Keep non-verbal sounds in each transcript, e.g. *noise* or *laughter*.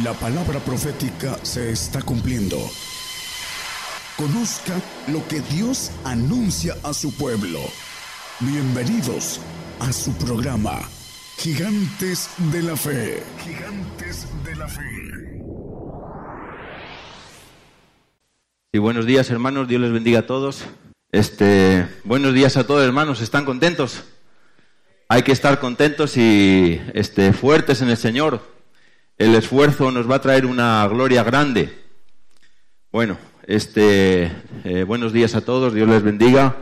La palabra profética se está cumpliendo. Conozca lo que Dios anuncia a su pueblo. Bienvenidos a su programa, Gigantes de la Fe. Gigantes de la Fe. Y buenos días, hermanos. Dios les bendiga a todos. Este, buenos días a todos, hermanos. ¿Están contentos? Hay que estar contentos y este, fuertes en el Señor el esfuerzo nos va a traer una gloria grande. Bueno, este, eh, buenos días a todos, Dios les bendiga.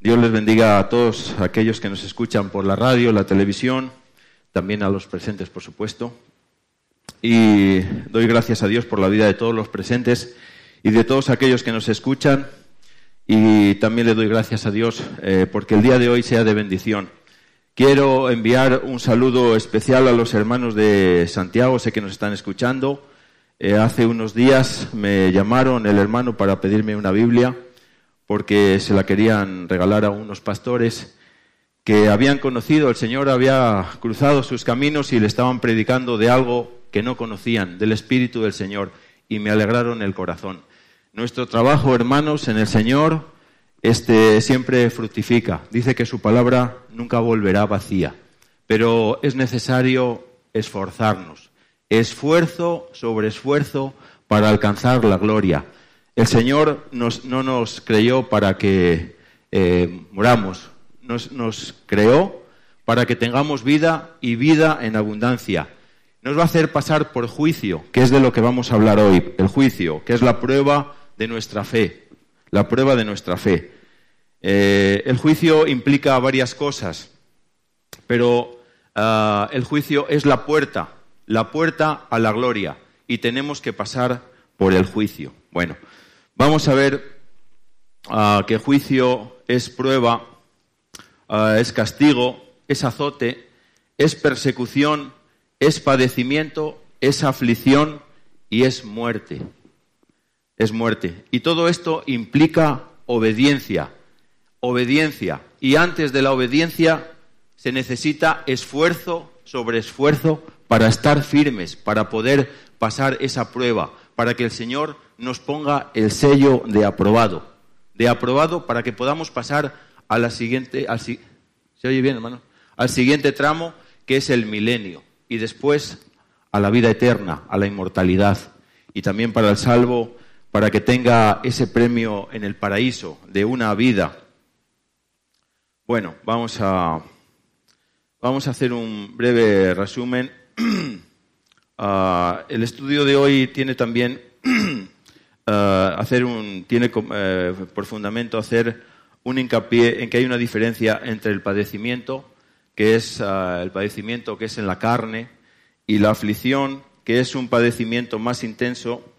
Dios les bendiga a todos aquellos que nos escuchan por la radio, la televisión, también a los presentes, por supuesto. Y doy gracias a Dios por la vida de todos los presentes y de todos aquellos que nos escuchan. Y también le doy gracias a Dios eh, porque el día de hoy sea de bendición. Quiero enviar un saludo especial a los hermanos de Santiago, sé que nos están escuchando. Eh, hace unos días me llamaron el hermano para pedirme una Biblia porque se la querían regalar a unos pastores que habían conocido, el Señor había cruzado sus caminos y le estaban predicando de algo que no conocían, del Espíritu del Señor, y me alegraron el corazón. Nuestro trabajo, hermanos, en el Señor este siempre fructifica. Dice que su palabra nunca volverá vacía, pero es necesario esforzarnos. Esfuerzo sobre esfuerzo para alcanzar la gloria. El Señor no nos creyó para que eh, moramos, nos, nos creó para que tengamos vida y vida en abundancia. Nos va a hacer pasar por juicio, que es de lo que vamos a hablar hoy, el juicio, que es la prueba de nuestra fe la prueba de nuestra fe. Eh, el juicio implica varias cosas, pero ah, el juicio es la puerta, la puerta a la gloria, y tenemos que pasar por el juicio. Bueno, vamos a ver uh, que juicio es prueba, ah, es castigo, es azote, es persecución, es padecimiento, es aflicción y es muerte es muerte. Y todo esto implica obediencia, obediencia. Y antes de la obediencia se necesita esfuerzo sobre esfuerzo para estar firmes, para poder pasar esa prueba, para que el Señor nos ponga el sello de aprobado, de aprobado para que podamos pasar a la siguiente, ¿se oye bien, hermano? Al siguiente tramo que es el milenio y después a la vida eterna, a la inmortalidad y también para el salvo para que tenga ese premio en el paraíso de una vida. Bueno, vamos a, vamos a hacer un breve resumen. *clears throat* Ah, el estudio de hoy tiene también *clears throat* ah, hacer un, tiene eh, por fundamento hacer un hincapié en que hay una diferencia entre el padecimiento, que es ah, el padecimiento que es en la carne, y la aflicción, que es un padecimiento más intenso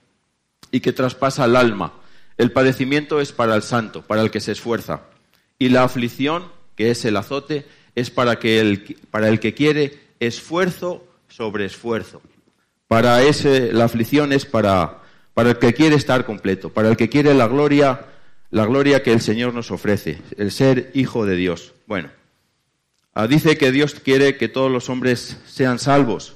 y que traspasa el alma. El padecimiento es para el santo, para el que se esfuerza. Y la aflicción, que es el azote, es para, que el, para el que quiere esfuerzo sobre esfuerzo. Para ese, la aflicción es para, para el que quiere estar completo, para el que quiere la gloria, la gloria que el Señor nos ofrece, el ser hijo de Dios. Bueno, ah, dice que Dios quiere que todos los hombres sean salvos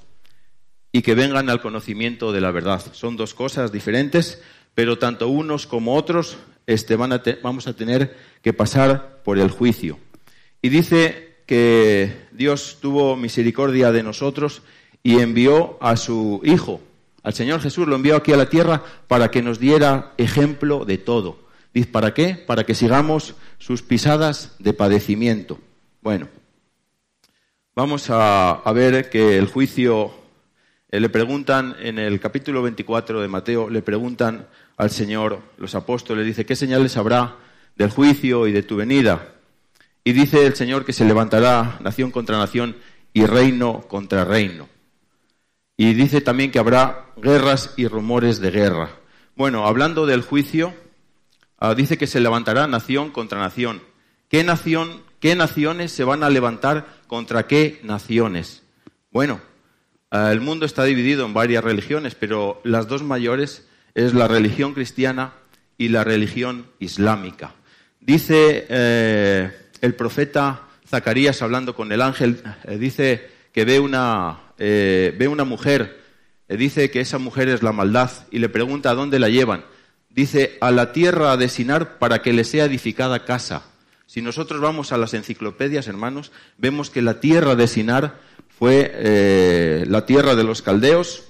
y que vengan al conocimiento de la verdad. Son dos cosas diferentes, pero tanto unos como otros este, vamos a tener que pasar por el juicio. Y dice que Dios tuvo misericordia de nosotros y envió a su Hijo, al Señor Jesús, lo envió aquí a la tierra para que nos diera ejemplo de todo. Dice, ¿para qué? Para que sigamos sus pisadas de padecimiento. Bueno, vamos a, ver que el juicio le preguntan en el capítulo 24 de Mateo, le preguntan al Señor, los apóstoles, dice, ¿qué señales habrá del juicio y de tu venida? Y dice el Señor que se levantará nación contra nación y reino contra reino. Y dice también que habrá guerras y rumores de guerra. Bueno, hablando del juicio, ah, dice que se levantará nación contra nación. ¿Qué nación, qué naciones se van a levantar contra qué naciones? Bueno, el mundo está dividido en varias religiones, pero las dos mayores es la religión cristiana y la religión islámica. Dice eh, el profeta Zacarías hablando con el ángel, eh, dice que ve una, eh, ve una mujer eh, dice que esa mujer es la maldad y le pregunta a dónde la llevan. Dice, a la tierra de Sinar para que le sea edificada casa. Si nosotros vamos a las enciclopedias, hermanos, vemos que la tierra de Sinar fue eh, la tierra de los caldeos.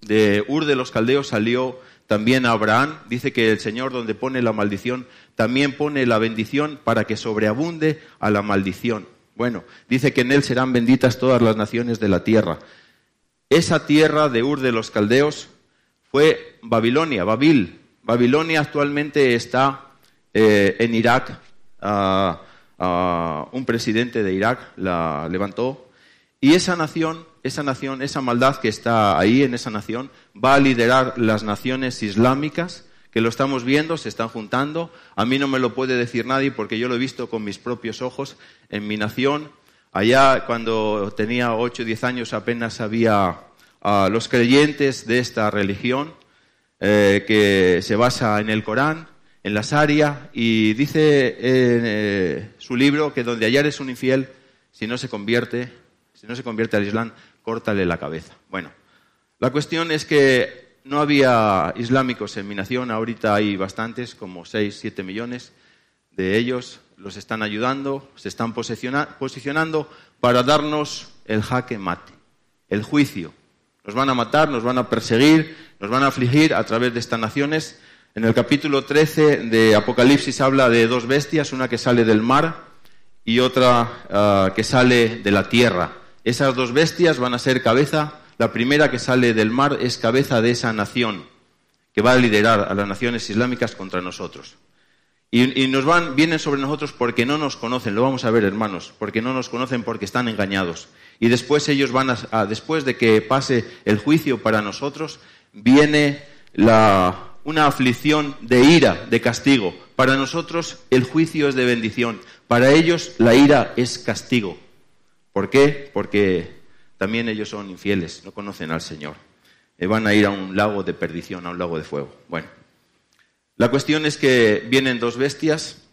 De Ur de los caldeos salió también Abraham. Dice que el Señor donde pone la maldición, también pone la bendición para que sobreabunde a la maldición. Bueno, dice que en él serán benditas todas las naciones de la tierra. Esa tierra de Ur de los caldeos fue Babilonia, Babil. Babilonia actualmente está eh, en Irak. Un presidente de Irak la levantó. Y esa nación, esa nación, esa maldad que está ahí en esa nación, va a liderar las naciones islámicas que lo estamos viendo, se están juntando. A mí no me lo puede decir nadie porque yo lo he visto con mis propios ojos en mi nación. Allá cuando tenía 8 o 10 años apenas había los creyentes de esta religión eh, que se basa en el Corán, en la Sharia, y dice en eh, su libro que donde es un infiel, si no se convierte, si no se convierte al Islam, córtale la cabeza. Bueno, la cuestión es que no había islámicos en mi nación, ahorita hay bastantes, como 6, 7 millones de ellos, los están ayudando, se están posicionando para darnos el jaque mate, el juicio. Nos van a matar, nos van a perseguir, nos van a afligir a través de estas naciones. En el capítulo 13 de Apocalipsis habla de dos bestias, una que sale del mar y otra ah, que sale de la tierra. Esas dos bestias van a ser cabeza la primera que sale del mar es cabeza de esa nación que va a liderar a las naciones islámicas contra nosotros. Y, nos van, vienen sobre nosotros porque no nos conocen, lo vamos a ver hermanos, porque no nos conocen porque están engañados. Y después ellos van después de que pase el juicio para nosotros, viene la, una aflicción de ira, de castigo. Para nosotros el juicio es de bendición, para ellos la ira es castigo. ¿Por qué? Porque también ellos son infieles, no conocen al Señor. Eh, van a ir a un lago de perdición, a un lago de fuego. Bueno, la cuestión es que vienen dos bestias.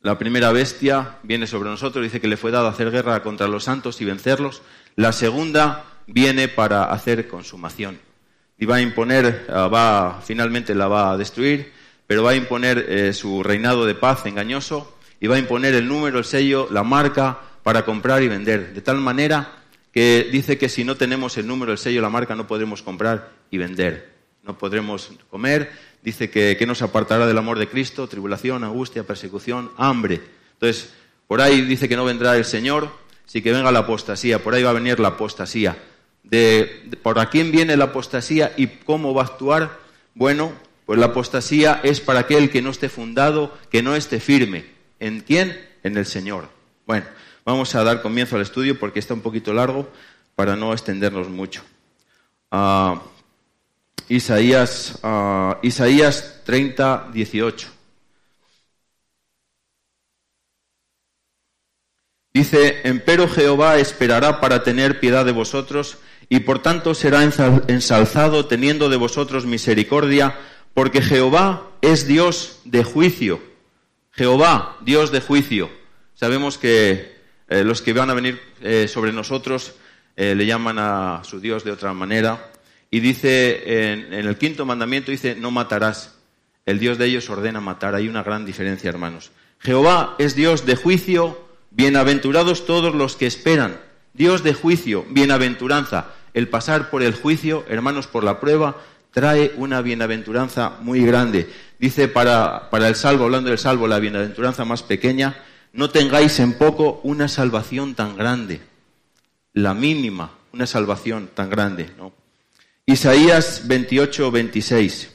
La primera bestia viene sobre nosotros, dice que le fue dado hacer guerra contra los santos y vencerlos. La segunda viene para hacer consumación. Y va a imponer, ah, va, finalmente la va a destruir, pero va a imponer eh, su reinado de paz engañoso y va a imponer el número, el sello, la marca para comprar y vender. De tal manera que dice que si no tenemos el número, el sello, la marca, no podremos comprar y vender. No podremos comer. Dice que, que nos apartará del amor de Cristo, tribulación, angustia, persecución, hambre. Entonces, por ahí dice que no vendrá el Señor, sí que venga la apostasía, por ahí va a venir la apostasía. De, ¿Por a quién viene la apostasía y cómo va a actuar? Bueno, pues la apostasía es para aquel que no esté fundado, que no esté firme. ¿En quién? En el Señor. Bueno, Vamos a dar comienzo al estudio porque está un poquito largo para no extendernos mucho. Ah, Isaías, uh, Isaías 30, 18. Dice, empero Jehová esperará para tener piedad de vosotros, y por tanto será ensalzado teniendo de vosotros misericordia, porque Jehová es Dios de juicio. Jehová, Dios de juicio. Sabemos que eh, los que van a venir eh, sobre nosotros eh, le llaman a su Dios de otra manera. Y dice, en, en, el quinto mandamiento dice, no matarás. El Dios de ellos ordena matar. Hay una gran diferencia, hermanos. Jehová es Dios de juicio, bienaventurados todos los que esperan. Dios de juicio, bienaventuranza. El pasar por el juicio, hermanos, por la prueba, trae una bienaventuranza muy grande. Dice para, para el salvo, hablando del salvo, la bienaventuranza más pequeña, no tengáis en poco una salvación tan grande, la mínima, una salvación tan grande. ¿no? Isaías 28, 26.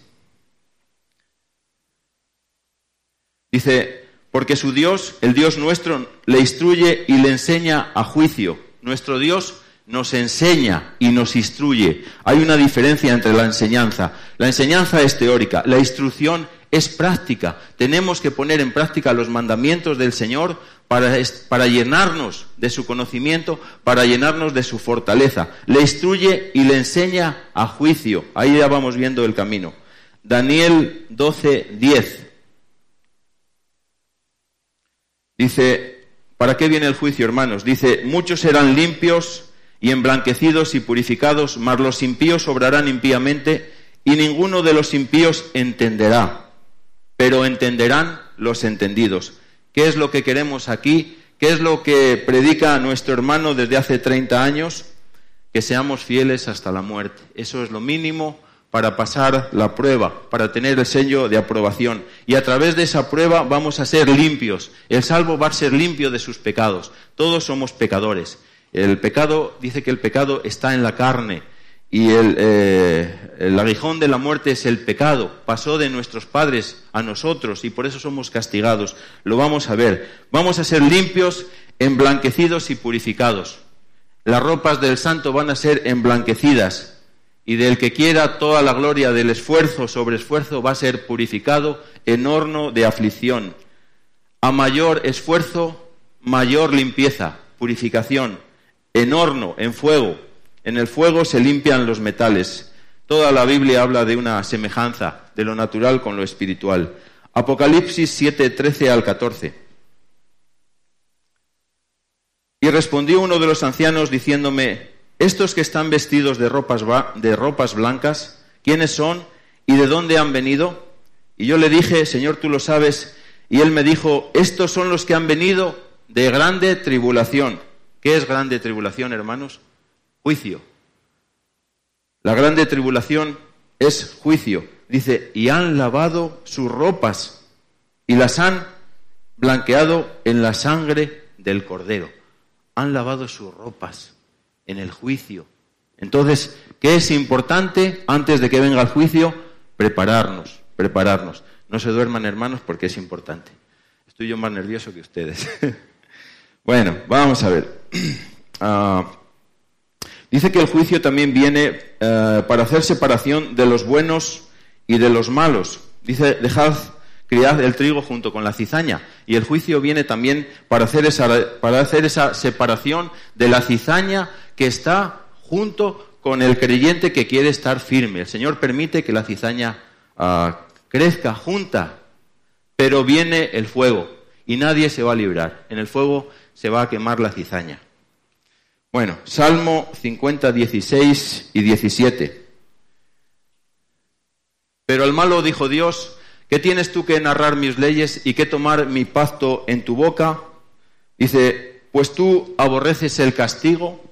Dice, porque su Dios, el Dios nuestro, le instruye y le enseña a juicio. Nuestro Dios nos enseña y nos instruye. Hay una diferencia entre la enseñanza. La enseñanza es teórica, la instrucción es práctica. Tenemos que poner en práctica los mandamientos del Señor para, para, llenarnos de su conocimiento, para llenarnos de su fortaleza. Le instruye y le enseña a juicio. Ahí ya vamos viendo el camino. Daniel 12, 10. Dice, ¿para qué viene el juicio, hermanos? Dice, muchos serán limpios y emblanquecidos y purificados, mas los impíos obrarán impíamente, y ninguno de los impíos entenderá, pero entenderán los entendidos. ¿Qué es lo que queremos aquí? ¿Qué es lo que predica nuestro hermano desde hace 30 años? Que seamos fieles hasta la muerte. Eso es lo mínimo para pasar la prueba, para tener el sello de aprobación. Y a través de esa prueba vamos a ser limpios. El salvo va a ser limpio de sus pecados. Todos somos pecadores. El pecado, dice que el pecado está en la carne. Y el, eh, el, aguijón de la muerte es el pecado. Pasó de nuestros padres a nosotros y por eso somos castigados. Lo vamos a ver. Vamos a ser limpios, emblanquecidos y purificados. Las ropas del santo van a ser emblanquecidas y del que quiera toda la gloria del esfuerzo sobre esfuerzo va a ser purificado en horno de aflicción. A mayor esfuerzo, mayor limpieza, purificación, en horno, en fuego. En el fuego se limpian los metales. Toda la Biblia habla de una semejanza de lo natural con lo espiritual. Apocalipsis 7, 13 al 14. Y respondió uno de los ancianos diciéndome, estos que están vestidos de ropas, blancas, ¿quiénes son y de dónde han venido? Y yo le dije, Señor, tú lo sabes. Y él me dijo, estos son los que han venido de grande tribulación. ¿Qué es grande tribulación, hermanos? Juicio. La grande tribulación es juicio. Dice, y han lavado sus ropas y las han blanqueado en la sangre del cordero. Han lavado sus ropas en el juicio. Entonces, ¿qué es importante antes de que venga el juicio? Prepararnos, prepararnos. No se duerman, hermanos, porque es importante. Estoy yo más nervioso que ustedes. *laughs* bueno, vamos a ver. Uh, dice que el juicio también viene uh, para hacer separación de los buenos y de los malos. Dice, dejad criad el trigo junto con la cizaña. Y el juicio viene también para hacer esa, para hacer esa separación de la cizaña que está junto con el creyente que quiere estar firme. El Señor permite que la cizaña uh, crezca junta, pero viene el fuego y nadie se va a librar. En el fuego se va a quemar la cizaña. Bueno, Salmo 50, 16 y 17. Pero al malo dijo Dios, ¿qué tienes tú que narrar mis leyes y que tomar mi pacto en tu boca? Dice, pues tú aborreces el castigo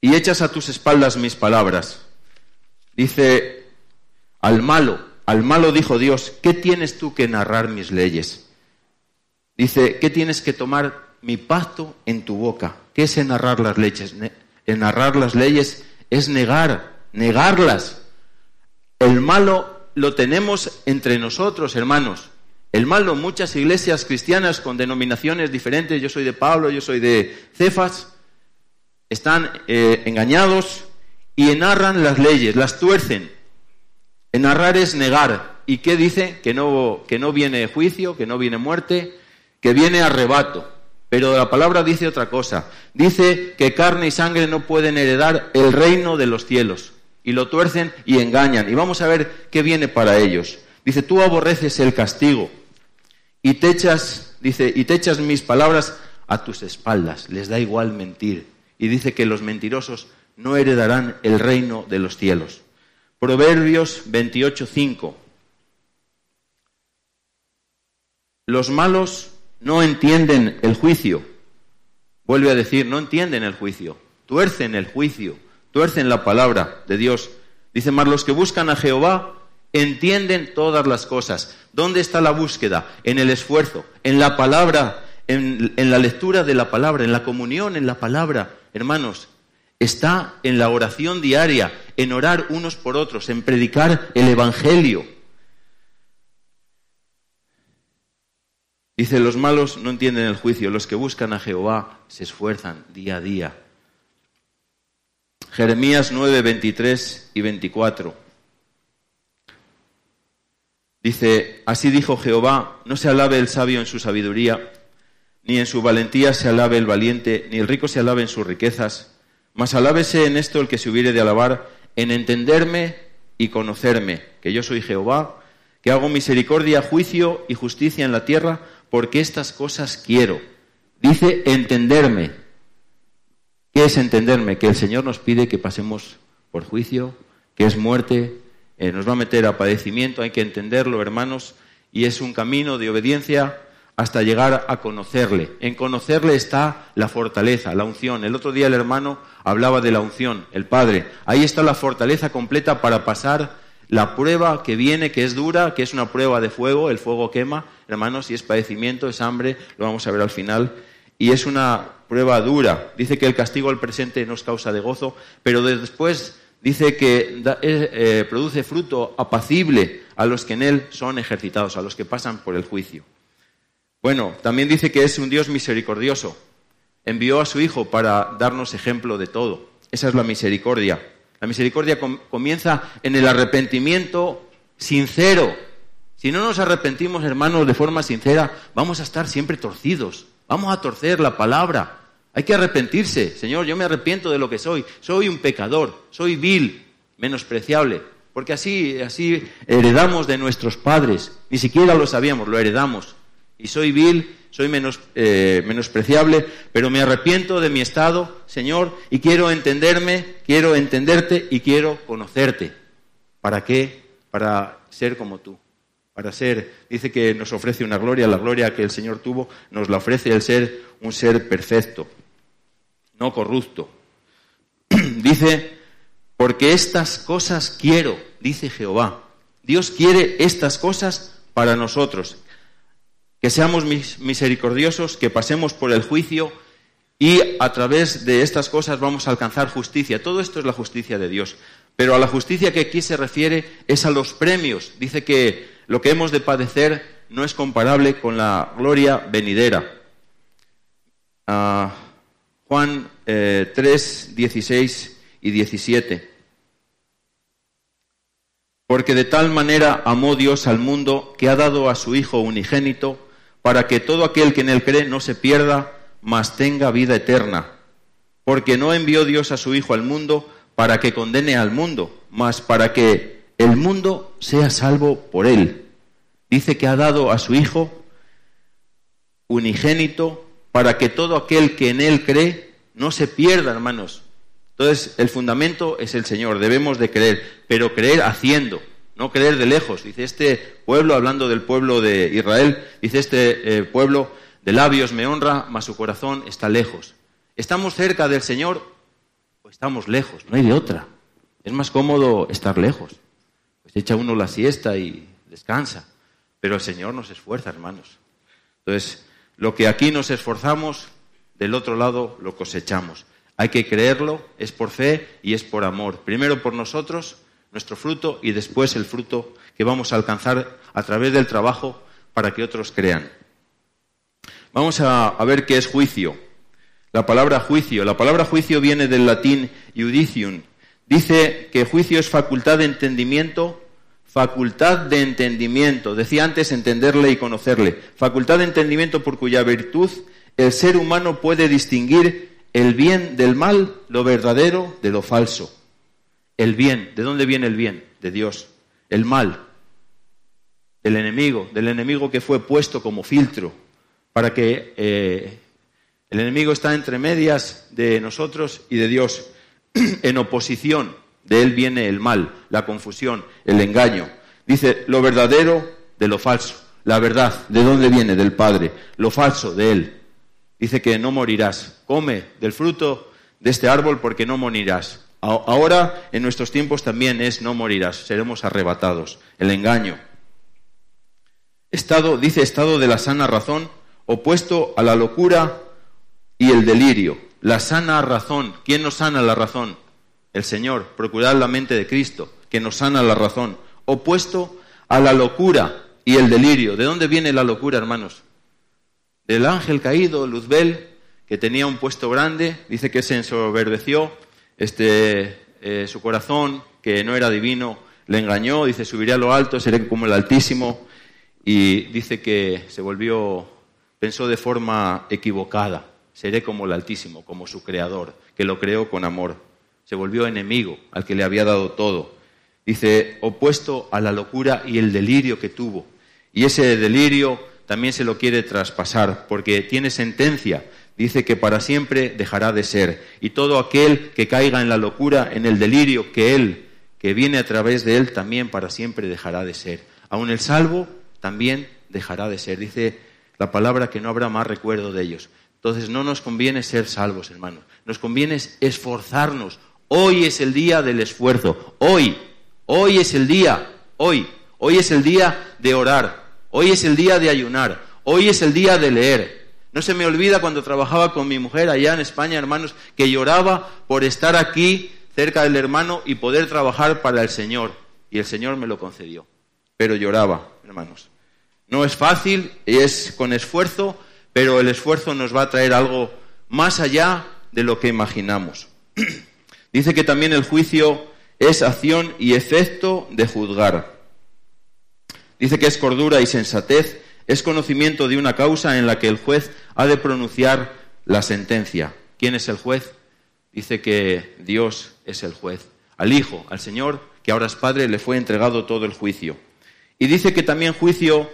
y echas a tus espaldas mis palabras. Dice, al malo, al malo dijo Dios, ¿qué tienes tú que narrar mis leyes? Dice, ¿qué tienes que tomar mi pacto en tu boca? ¿Qué es narrar las leyes? En narrar las leyes es negar, negarlas. El malo lo tenemos entre nosotros, hermanos. El malo, muchas iglesias cristianas con denominaciones diferentes, yo soy de Pablo, yo soy de Cefas, están eh, engañados y narran las leyes, las tuercen. En narrar es negar. ¿Y qué dice? Que no, que no viene juicio, que no viene muerte, que viene arrebato. Pero la palabra dice otra cosa. Dice que carne y sangre no pueden heredar el reino de los cielos. Y lo tuercen y engañan. Y vamos a ver qué viene para ellos. Dice, tú aborreces el castigo y te echas, dice, y te echas mis palabras a tus espaldas. Les da igual mentir y dice que los mentirosos no heredarán el reino de los cielos. Proverbios 28:5. Los malos no entienden el juicio. Vuelve a decir, no entienden el juicio, tuercen el juicio, tuercen la palabra de Dios. Dice, más los que buscan a Jehová entienden todas las cosas. ¿Dónde está la búsqueda? En el esfuerzo, en la palabra, en, en la lectura de la palabra, en la comunión en la palabra hermanos, está en la oración diaria, en orar unos por otros, en predicar el Evangelio. Dice, los malos no entienden el juicio, los que buscan a Jehová se esfuerzan día a día. Jeremías 9, 23 y 24. Dice, así dijo Jehová, no se alabe el sabio en su sabiduría, ni en su valentía se alabe el valiente, ni el rico se alabe en sus riquezas, mas alábese en esto el que se hubiere de alabar, en entenderme y conocerme, que yo soy Jehová, que hago misericordia, juicio y justicia en la tierra, porque estas cosas quiero. Dice entenderme. ¿Qué es entenderme? Que el Señor nos pide que pasemos por juicio, que es muerte, eh, nos va a meter a padecimiento, hay que entenderlo, hermanos, y es un camino de obediencia hasta llegar a conocerle. En conocerle está la fortaleza, la unción. El otro día el hermano hablaba de la unción, el Padre. Ahí está la fortaleza completa para pasar la prueba que viene, que es dura, que es una prueba de fuego, el fuego quema, hermanos, y es padecimiento, es hambre, lo vamos a ver al final. Y es una prueba dura. Dice que el castigo al presente nos causa de gozo, pero después dice que eh, eh, produce fruto apacible a los que en él son ejercitados, a los que pasan por el juicio. Bueno, también dice que es un Dios misericordioso. Envió a su Hijo para darnos ejemplo de todo. Esa es la misericordia. La misericordia comienza en el arrepentimiento sincero. Si no nos arrepentimos, hermanos, de forma sincera, vamos a estar siempre torcidos. Vamos a torcer la palabra. Hay que arrepentirse. Señor, yo me arrepiento de lo que soy. Soy un pecador, soy vil, menospreciable. Porque así, así heredamos de nuestros padres. Ni siquiera lo sabíamos, lo heredamos y soy vil, soy menos, eh, menospreciable, pero me arrepiento de mi estado, Señor, y quiero entenderme, quiero entenderte y quiero conocerte. ¿Para qué? Para ser como tú. Para ser, dice que nos ofrece una gloria, la gloria que el Señor tuvo, nos la ofrece el ser un ser perfecto, no corrupto. *clears throat* dice, porque estas cosas quiero, dice Jehová. Dios quiere estas cosas para nosotros que seamos misericordiosos, que pasemos por el juicio y a través de estas cosas vamos a alcanzar justicia. Todo esto es la justicia de Dios. Pero a la justicia que aquí se refiere es a los premios. Dice que lo que hemos de padecer no es comparable con la gloria venidera. Ah, Juan 3, eh, 16 y 17. Porque de tal manera amó Dios al mundo que ha dado a su Hijo unigénito para que todo aquel que en él cree no se pierda, mas tenga vida eterna. Porque no envió Dios a su Hijo al mundo para que condene al mundo, mas para que el mundo sea salvo por él. Dice que ha dado a su Hijo unigénito para que todo aquel que en él cree no se pierda, hermanos. Entonces, el fundamento es el Señor, debemos de creer, pero creer haciendo no creer de lejos. Dice este pueblo, hablando del pueblo de Israel, dice este eh, pueblo, de labios me honra, mas su corazón está lejos. ¿Estamos cerca del Señor o estamos lejos? No hay de otra. Es más cómodo estar lejos. Pues echa uno la siesta y descansa. Pero el Señor nos esfuerza, hermanos. Entonces, lo que aquí nos esforzamos, del otro lado lo cosechamos. Hay que creerlo, es por fe y es por amor. Primero por nosotros nuestro fruto y después el fruto que vamos a alcanzar a través del trabajo para que otros crean. Vamos a, ver qué es juicio. La palabra juicio. La palabra juicio viene del latín judicium. Dice que juicio es facultad de entendimiento, facultad de entendimiento. Decía antes entenderle y conocerle. Facultad de entendimiento por cuya virtud el ser humano puede distinguir el bien del mal, lo verdadero de lo falso. El bien, ¿de dónde viene el bien? De Dios. El mal, del enemigo, del enemigo que fue puesto como filtro para que eh, el enemigo está entre medias de nosotros y de Dios, *clears throat* en oposición. De él viene el mal, la confusión, el engaño. Dice lo verdadero de lo falso. La verdad, ¿de dónde viene? Del Padre. Lo falso, de Él. Dice que no morirás. Come del fruto de este árbol porque no morirás. Ahora, en nuestros tiempos también es no morirás, seremos arrebatados. El engaño. Estado, dice estado de la sana razón, opuesto a la locura y el delirio. La sana razón. ¿Quién nos sana la razón? El Señor. Procurar la mente de Cristo, que nos sana la razón. Opuesto a la locura y el delirio. ¿De dónde viene la locura, hermanos? Del ángel caído, Luzbel, que tenía un puesto grande, dice que se ensoberbeció este, eh, su corazón, que no era divino, le engañó, dice, subiré a lo alto, seré como el Altísimo, y dice que se volvió, pensó de forma equivocada, seré como el Altísimo, como su Creador, que lo creó con amor. Se volvió enemigo al que le había dado todo. Dice, opuesto a la locura y el delirio que tuvo. Y ese delirio también se lo quiere traspasar, porque tiene sentencia. Dice que para siempre dejará de ser. Y todo aquel que caiga en la locura, en el delirio que Él, que viene a través de Él, también para siempre dejará de ser. Aun el salvo también dejará de ser. Dice la palabra que no habrá más recuerdo de ellos. Entonces no nos conviene ser salvos, hermanos. Nos conviene esforzarnos. Hoy es el día del esfuerzo. Hoy, hoy es el día, hoy. Hoy es el día de orar. Hoy es el día de ayunar. Hoy es el día de leer. No se me olvida cuando trabajaba con mi mujer allá en España, hermanos, que lloraba por estar aquí cerca del hermano y poder trabajar para el Señor. Y el Señor me lo concedió. Pero lloraba, hermanos. No es fácil, es con esfuerzo, pero el esfuerzo nos va a traer algo más allá de lo que imaginamos. *clears throat* Dice que también el juicio es acción y efecto de juzgar. Dice que es cordura y sensatez, es conocimiento de una causa en la que el juez ha de pronunciar la sentencia. ¿Quién es el juez? Dice que Dios es el juez. Al Hijo, al Señor, que ahora es Padre, le fue entregado todo el juicio. Y dice que también juicio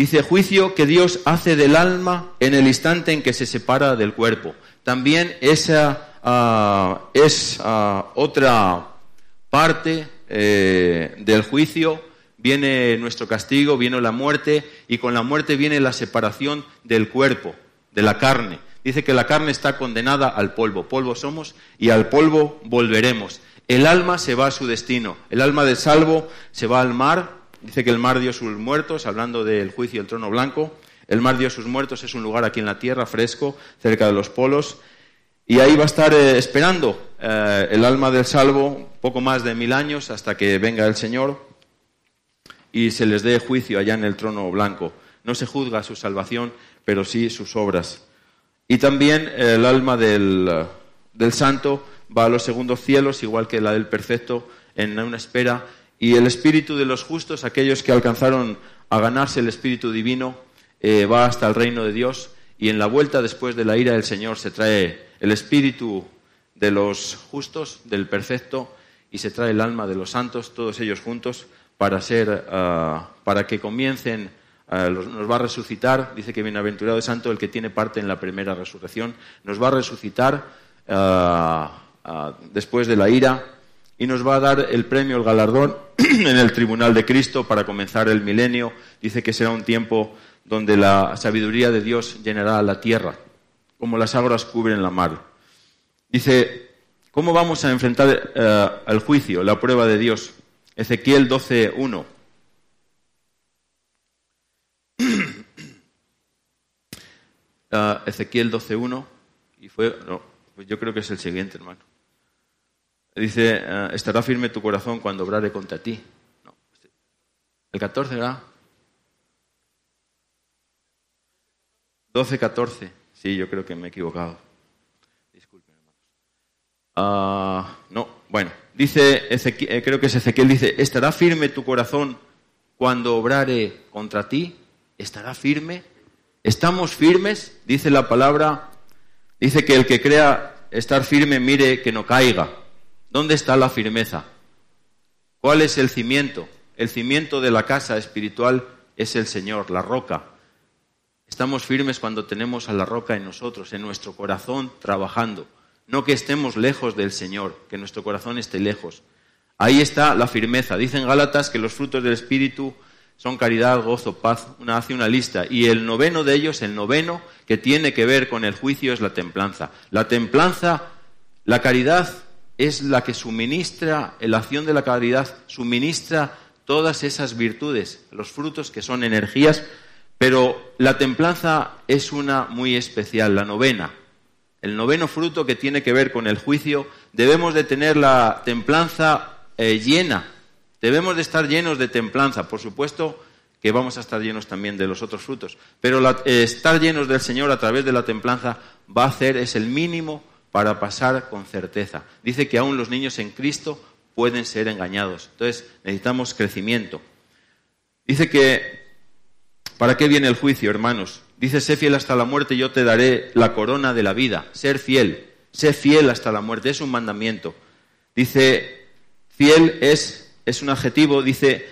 Dice juicio que Dios hace del alma en el instante en que se separa del cuerpo. También esa ah, es ah, otra parte eh, del juicio. Viene nuestro castigo, viene la muerte y con la muerte viene la separación del cuerpo, de la carne. Dice que la carne está condenada al polvo. Polvo somos y al polvo volveremos. El alma se va a su destino. El alma del salvo se va al mar Dice que el mar dio sus muertos, hablando del juicio del trono blanco. El mar dio sus muertos, es un lugar aquí en la tierra, fresco, cerca de los polos. Y ahí va a estar eh, esperando eh, el alma del salvo poco más de mil años hasta que venga el Señor y se les dé juicio allá en el trono blanco. No se juzga su salvación, pero sí sus obras. Y también el alma del, del santo va a los segundos cielos, igual que la del perfecto, en una espera y el espíritu de los justos, aquellos que alcanzaron a ganarse el espíritu divino, eh, va hasta el reino de Dios. Y en la vuelta después de la ira del Señor se trae el espíritu de los justos, del perfecto, y se trae el alma de los santos, todos ellos juntos, para ser, ah, para que comiencen, ah, nos va a resucitar. Dice que bienaventurado es santo el que tiene parte en la primera resurrección. Nos va a resucitar ah, después de la ira y nos va a dar el premio, el galardón *clears throat* en el tribunal de Cristo para comenzar el milenio. Dice que será un tiempo donde la sabiduría de Dios llenará la tierra, como las aguas cubren la mar. Dice, ¿cómo vamos a enfrentar eh, el juicio, la prueba de Dios? Ezequiel 12.1. Uh, *clears throat* Ezequiel 12.1 y fue, no, pues yo creo que es el siguiente, hermano. Dice, eh, estará firme tu corazón cuando obrare contra ti. El 14, ¿verdad? 12, 14. Sí, yo creo que me he equivocado. Disculpen, hermanos. Ah, no, bueno. Dice, eh, creo que es Ezequiel, dice, estará firme tu corazón cuando obrare contra ti. ¿Estará firme? ¿Estamos firmes? Dice la palabra. Dice que el que crea estar firme mire que no caiga. ¿Dónde está la firmeza? ¿Cuál es el cimiento? El cimiento de la casa espiritual es el Señor, la roca. Estamos firmes cuando tenemos a la roca en nosotros, en nuestro corazón, trabajando. No que estemos lejos del Señor, que nuestro corazón esté lejos. Ahí está la firmeza. Dicen Gálatas que los frutos del Espíritu son caridad, gozo, paz. Una hace una lista. Y el noveno de ellos, el noveno que tiene que ver con el juicio, es la templanza. La templanza, la caridad es la que suministra, la acción de la caridad suministra todas esas virtudes, los frutos que son energías, pero la templanza es una muy especial, la novena. El noveno fruto que tiene que ver con el juicio, debemos de tener la templanza eh, llena, debemos de estar llenos de templanza, por supuesto que vamos a estar llenos también de los otros frutos, pero eh, estar llenos del Señor a través de la templanza va a hacer, es el mínimo para pasar con certeza. Dice que aún los niños en Cristo pueden ser engañados. Entonces necesitamos crecimiento. Dice que, ¿para qué viene el juicio, hermanos? Dice, sé fiel hasta la muerte, yo te daré la corona de la vida. Ser fiel, sé fiel hasta la muerte, es un mandamiento. Dice, fiel es, es un adjetivo, dice,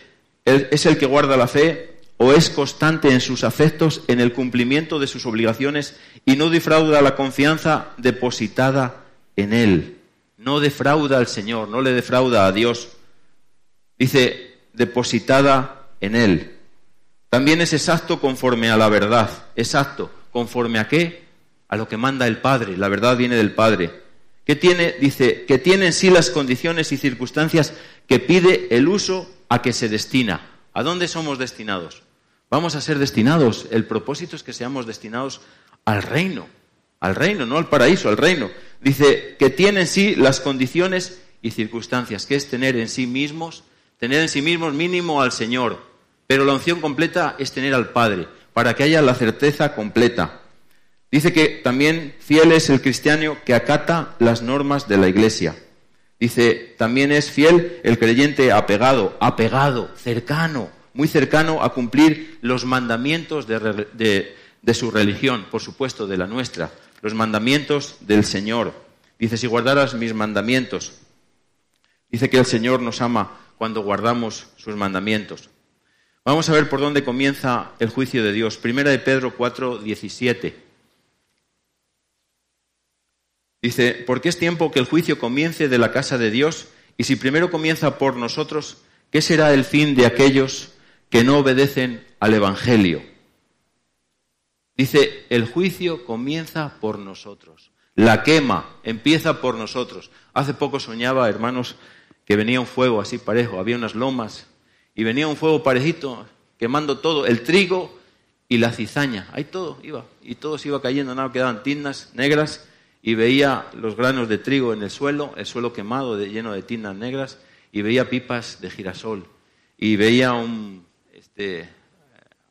es el que guarda la fe, o es constante en sus afectos, en el cumplimiento de sus obligaciones y no defrauda la confianza depositada en Él. No defrauda al Señor, no le defrauda a Dios. Dice, depositada en Él. También es exacto conforme a la verdad. Exacto. ¿Conforme a qué? A lo que manda el Padre. La verdad viene del Padre. ¿Qué tiene? Dice, que tiene en sí las condiciones y circunstancias que pide el uso a que se destina. ¿A dónde somos destinados? Vamos a ser destinados. El propósito es que seamos destinados al reino. Al reino, no al paraíso, al reino. Dice que tiene en sí las condiciones y circunstancias, que es tener en sí mismos, tener en sí mismos mínimo al Señor, pero la unción completa es tener al Padre, para que haya la certeza completa. Dice que también fiel es el cristiano que acata las normas de la Iglesia. Dice, también es fiel el creyente apegado, apegado, cercano, muy cercano a cumplir los mandamientos de, su religión, por supuesto, de la nuestra, los mandamientos del Señor. Dice, si guardaras mis mandamientos. Dice que el Señor nos ama cuando guardamos sus mandamientos. Vamos a ver por dónde comienza el juicio de Dios. Primera de Pedro 4, 17. Dice, porque es tiempo que el juicio comience de la casa de Dios, y si primero comienza por nosotros, ¿qué será el fin de aquellos que no obedecen al Evangelio? Dice, el juicio comienza por nosotros. La quema empieza por nosotros. Hace poco soñaba, hermanos, que venía un fuego así parejo, había unas lomas y venía un fuego parejito quemando todo, el trigo y la cizaña, ahí todo iba, y todo se iba cayendo, nada, quedaban tinas negras y veía los granos de trigo en el suelo, el suelo quemado lleno de tinas negras, y veía pipas de girasol, y veía un, este,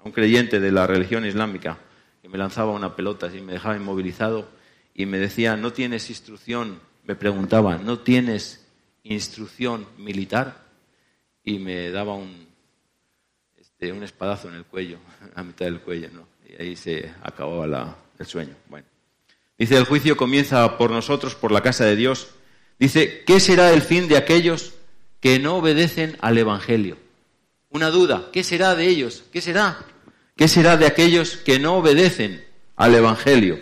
un creyente de la religión islámica que me lanzaba una pelota y me dejaba inmovilizado y me decía, no tienes instrucción, me preguntaba, ¿no tienes instrucción militar? Y me daba un, este, un espadazo en el cuello, *laughs* a mitad del cuello, ¿no? Y ahí se acababa el sueño. Bueno. Dice, el juicio comienza por nosotros, por la casa de Dios. Dice, ¿qué será el fin de aquellos que no obedecen al Evangelio? Una duda, ¿qué será de ellos? ¿Qué será? ¿Qué será de aquellos que no obedecen al Evangelio?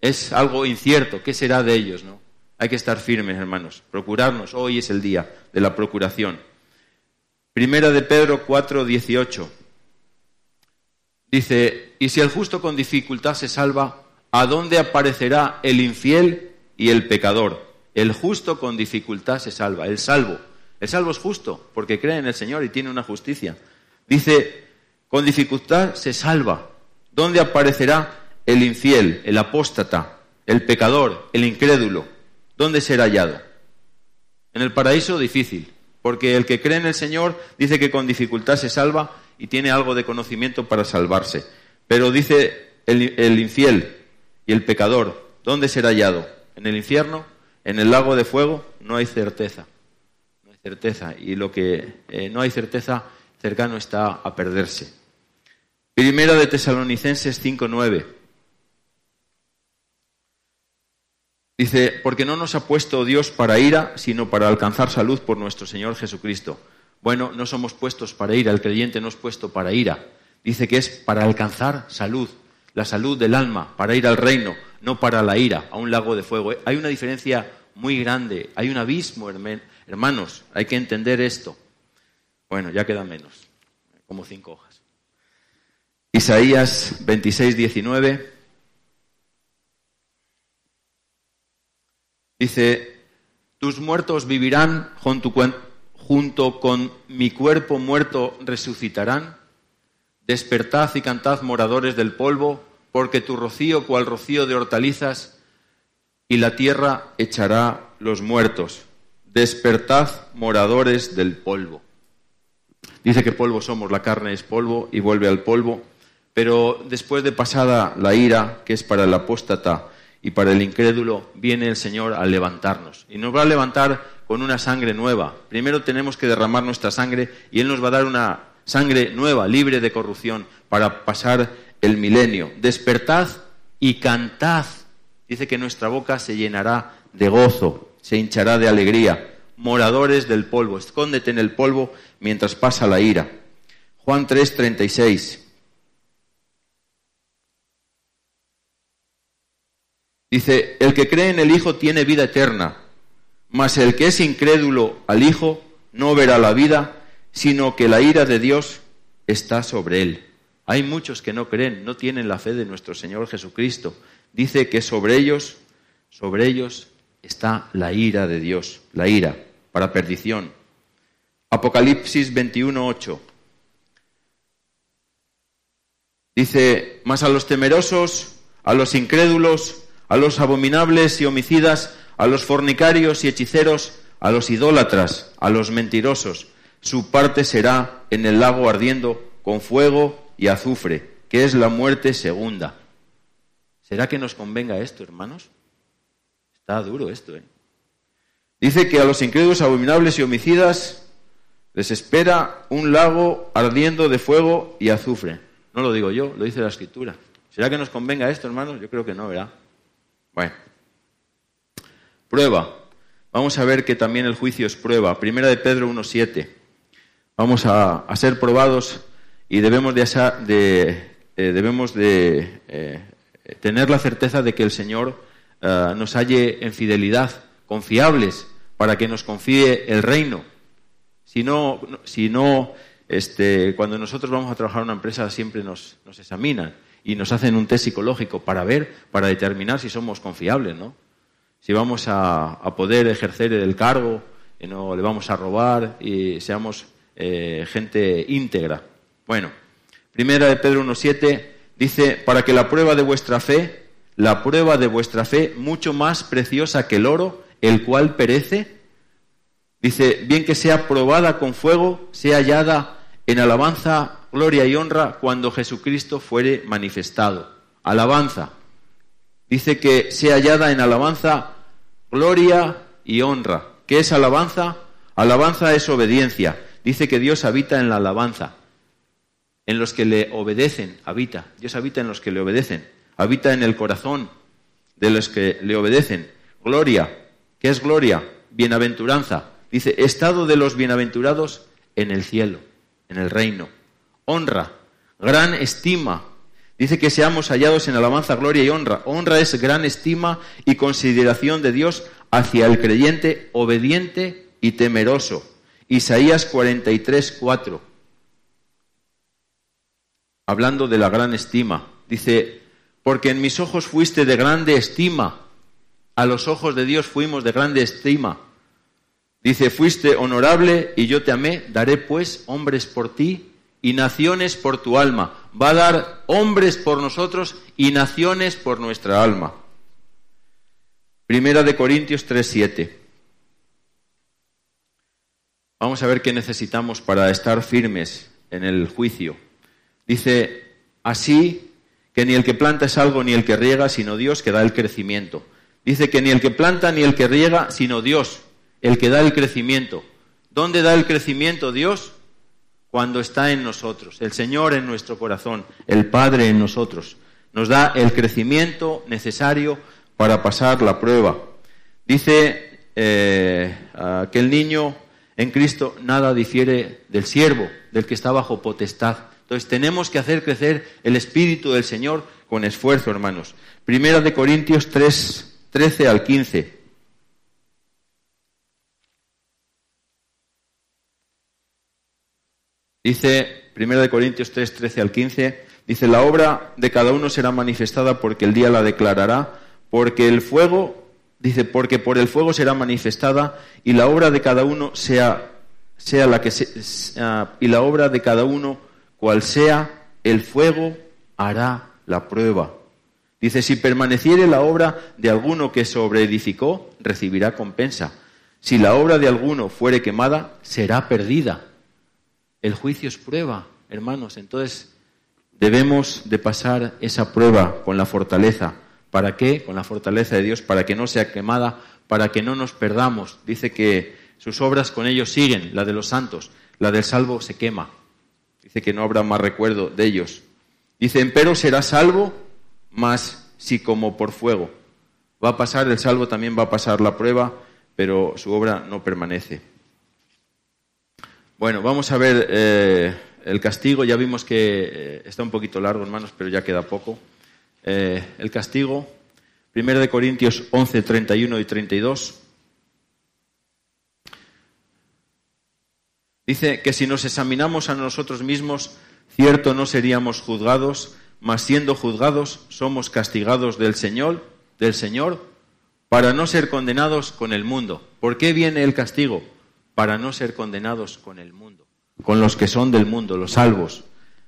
Es algo incierto, ¿qué será de ellos, no? Hay que estar firmes, hermanos, procurarnos. Hoy es el día de la procuración. Primera de Pedro 4, 18. Dice, y si el justo con dificultad se salva, ¿a dónde aparecerá el infiel y el pecador? El justo con dificultad se salva, el salvo. El salvo es justo porque cree en el Señor y tiene una justicia. Dice, con dificultad se salva. ¿Dónde aparecerá el infiel, el apóstata, el pecador, el incrédulo? ¿Dónde será hallado? En el paraíso difícil, porque el que cree en el Señor dice que con dificultad se salva y tiene algo de conocimiento para salvarse. Pero dice el, infiel y el pecador, ¿dónde será hallado? ¿En el infierno? ¿En el lago de fuego? No hay certeza. No hay certeza. Y lo que eh, no hay certeza cercano está a perderse. Primera de Tesalonicenses 5.9. Dice, porque no nos ha puesto Dios para ira, sino para alcanzar salud por nuestro Señor Jesucristo. Bueno, no somos puestos para ira, el creyente no es puesto para ira. Dice que es para alcanzar salud, la salud del alma, para ir al reino, no para la ira, a un lago de fuego. Hay una diferencia muy grande, hay un abismo, hermanos, hay que entender esto. Bueno, ya queda menos, como cinco hojas. Isaías 26, 19. Dice, tus muertos vivirán junto con mi cuerpo muerto resucitarán. Despertad y cantad moradores del polvo, porque tu rocío cual rocío de hortalizas y la tierra echará los muertos. Despertad moradores del polvo. Dice que polvo somos, la carne es polvo y vuelve al polvo, pero después de pasada la ira, que es para el apóstata, y para el incrédulo viene el Señor a levantarnos. Y nos va a levantar con una sangre nueva. Primero tenemos que derramar nuestra sangre y Él nos va a dar una sangre nueva, libre de corrupción, para pasar el milenio. Despertad y cantad. Dice que nuestra boca se llenará de gozo, se hinchará de alegría. Moradores del polvo, escóndete en el polvo mientras pasa la ira. Juan 3:36. Dice, el que cree en el Hijo tiene vida eterna, mas el que es incrédulo al Hijo no verá la vida, sino que la ira de Dios está sobre él. Hay muchos que no creen, no tienen la fe de nuestro Señor Jesucristo. Dice que sobre ellos, sobre ellos está la ira de Dios, la ira para perdición. Apocalipsis 21:8. Dice, mas a los temerosos, a los incrédulos, a los abominables y homicidas, a los fornicarios y hechiceros, a los idólatras, a los mentirosos, su parte será en el lago ardiendo con fuego y azufre, que es la muerte segunda. ¿Será que nos convenga esto, hermanos? Está duro esto, ¿eh? Dice que a los incrédulos, abominables y homicidas les espera un lago ardiendo de fuego y azufre. No lo digo yo, lo dice la Escritura. ¿Será que nos convenga esto, hermanos? Yo creo que no, ¿verdad? Bueno. Prueba. Vamos a ver que también el juicio es prueba. Primera de Pedro 1.7. Vamos a, ser probados y debemos de, eh, debemos de eh, tener la certeza de que el Señor eh, nos halle en fidelidad, confiables, para que nos confíe el reino. Si no, si no este, cuando nosotros vamos a trabajar en una empresa siempre nos, nos examinan y nos hacen un test psicológico para ver, para determinar si somos confiables, ¿no? Si vamos a, poder ejercer el cargo, y no le vamos a robar y seamos eh, gente íntegra. Bueno, primera de Pedro 1.7 dice, para que la prueba de vuestra fe, la prueba de vuestra fe, mucho más preciosa que el oro, el cual perece, dice, bien que sea probada con fuego, sea hallada en alabanza, gloria y honra cuando Jesucristo fuere manifestado. Alabanza. Dice que sea hallada en alabanza, gloria y honra. ¿Qué es alabanza? Alabanza es obediencia. Dice que Dios habita en la alabanza. En los que le obedecen, habita. Dios habita en los que le obedecen. Habita en el corazón de los que le obedecen. Gloria. ¿Qué es gloria? Bienaventuranza. Dice, estado de los bienaventurados en el cielo, en el reino. Honra. Gran estima. Dice que seamos hallados en alabanza, gloria y honra. Honra es gran estima y consideración de Dios hacia el creyente obediente y temeroso. Isaías 43, 4. Hablando de la gran estima. Dice, porque en mis ojos fuiste de grande estima. A los ojos de Dios fuimos de grande estima. Dice, fuiste honorable y yo te amé. Daré pues hombres por ti y naciones por tu alma. Va a dar hombres por nosotros y naciones por nuestra alma. Primera de Corintios 3, 7. Vamos a ver qué necesitamos para estar firmes en el juicio. Dice, así que ni el que planta es algo ni el que riega, sino Dios que da el crecimiento. Dice que ni el que planta ni el que riega, sino Dios, el que da el crecimiento. ¿Dónde da el crecimiento Dios? Cuando está en nosotros, el Señor en nuestro corazón, el Padre en nosotros. Nos da el crecimiento necesario para pasar la prueba. Dice eh, que el niño en Cristo nada difiere del siervo, del que está bajo potestad. Entonces tenemos que hacer crecer el Espíritu del Señor con esfuerzo, hermanos. Primera de Corintios 3, 13 al 15. Dice, Primera de Corintios 3, 13 al 15, dice, la obra de cada uno será manifestada porque el día la declarará, porque el fuego Dice, porque por el fuego será manifestada y la obra de cada uno sea, sea la que y la obra de cada uno cual sea, el fuego hará la prueba. Dice, si permaneciere la obra de alguno que sobreedificó, recibirá compensa. Si la obra de alguno fuere quemada, será perdida. El juicio es prueba, hermanos. Entonces, debemos de pasar esa prueba con la fortaleza ¿Para qué? Con la fortaleza de Dios, para que no sea quemada, para que no nos perdamos. Dice que sus obras con ellos siguen, la de los santos, la del salvo se quema. Dice que no habrá más recuerdo de ellos. Dice, pero será salvo, más si como por fuego. Va a pasar, el salvo también va a pasar la prueba, pero su obra no permanece. Bueno, vamos a ver eh, el castigo, ya vimos que eh, está un poquito largo, hermanos, pero ya queda poco. Eh, el castigo, 1 de Corintios 11, 31 y 32. Dice que si nos examinamos a nosotros mismos, cierto no seríamos juzgados, mas siendo juzgados somos castigados del Señor, del Señor, para no ser condenados con el mundo. ¿Por qué viene el castigo? Para no ser condenados con el mundo, con los que son del mundo, los salvos.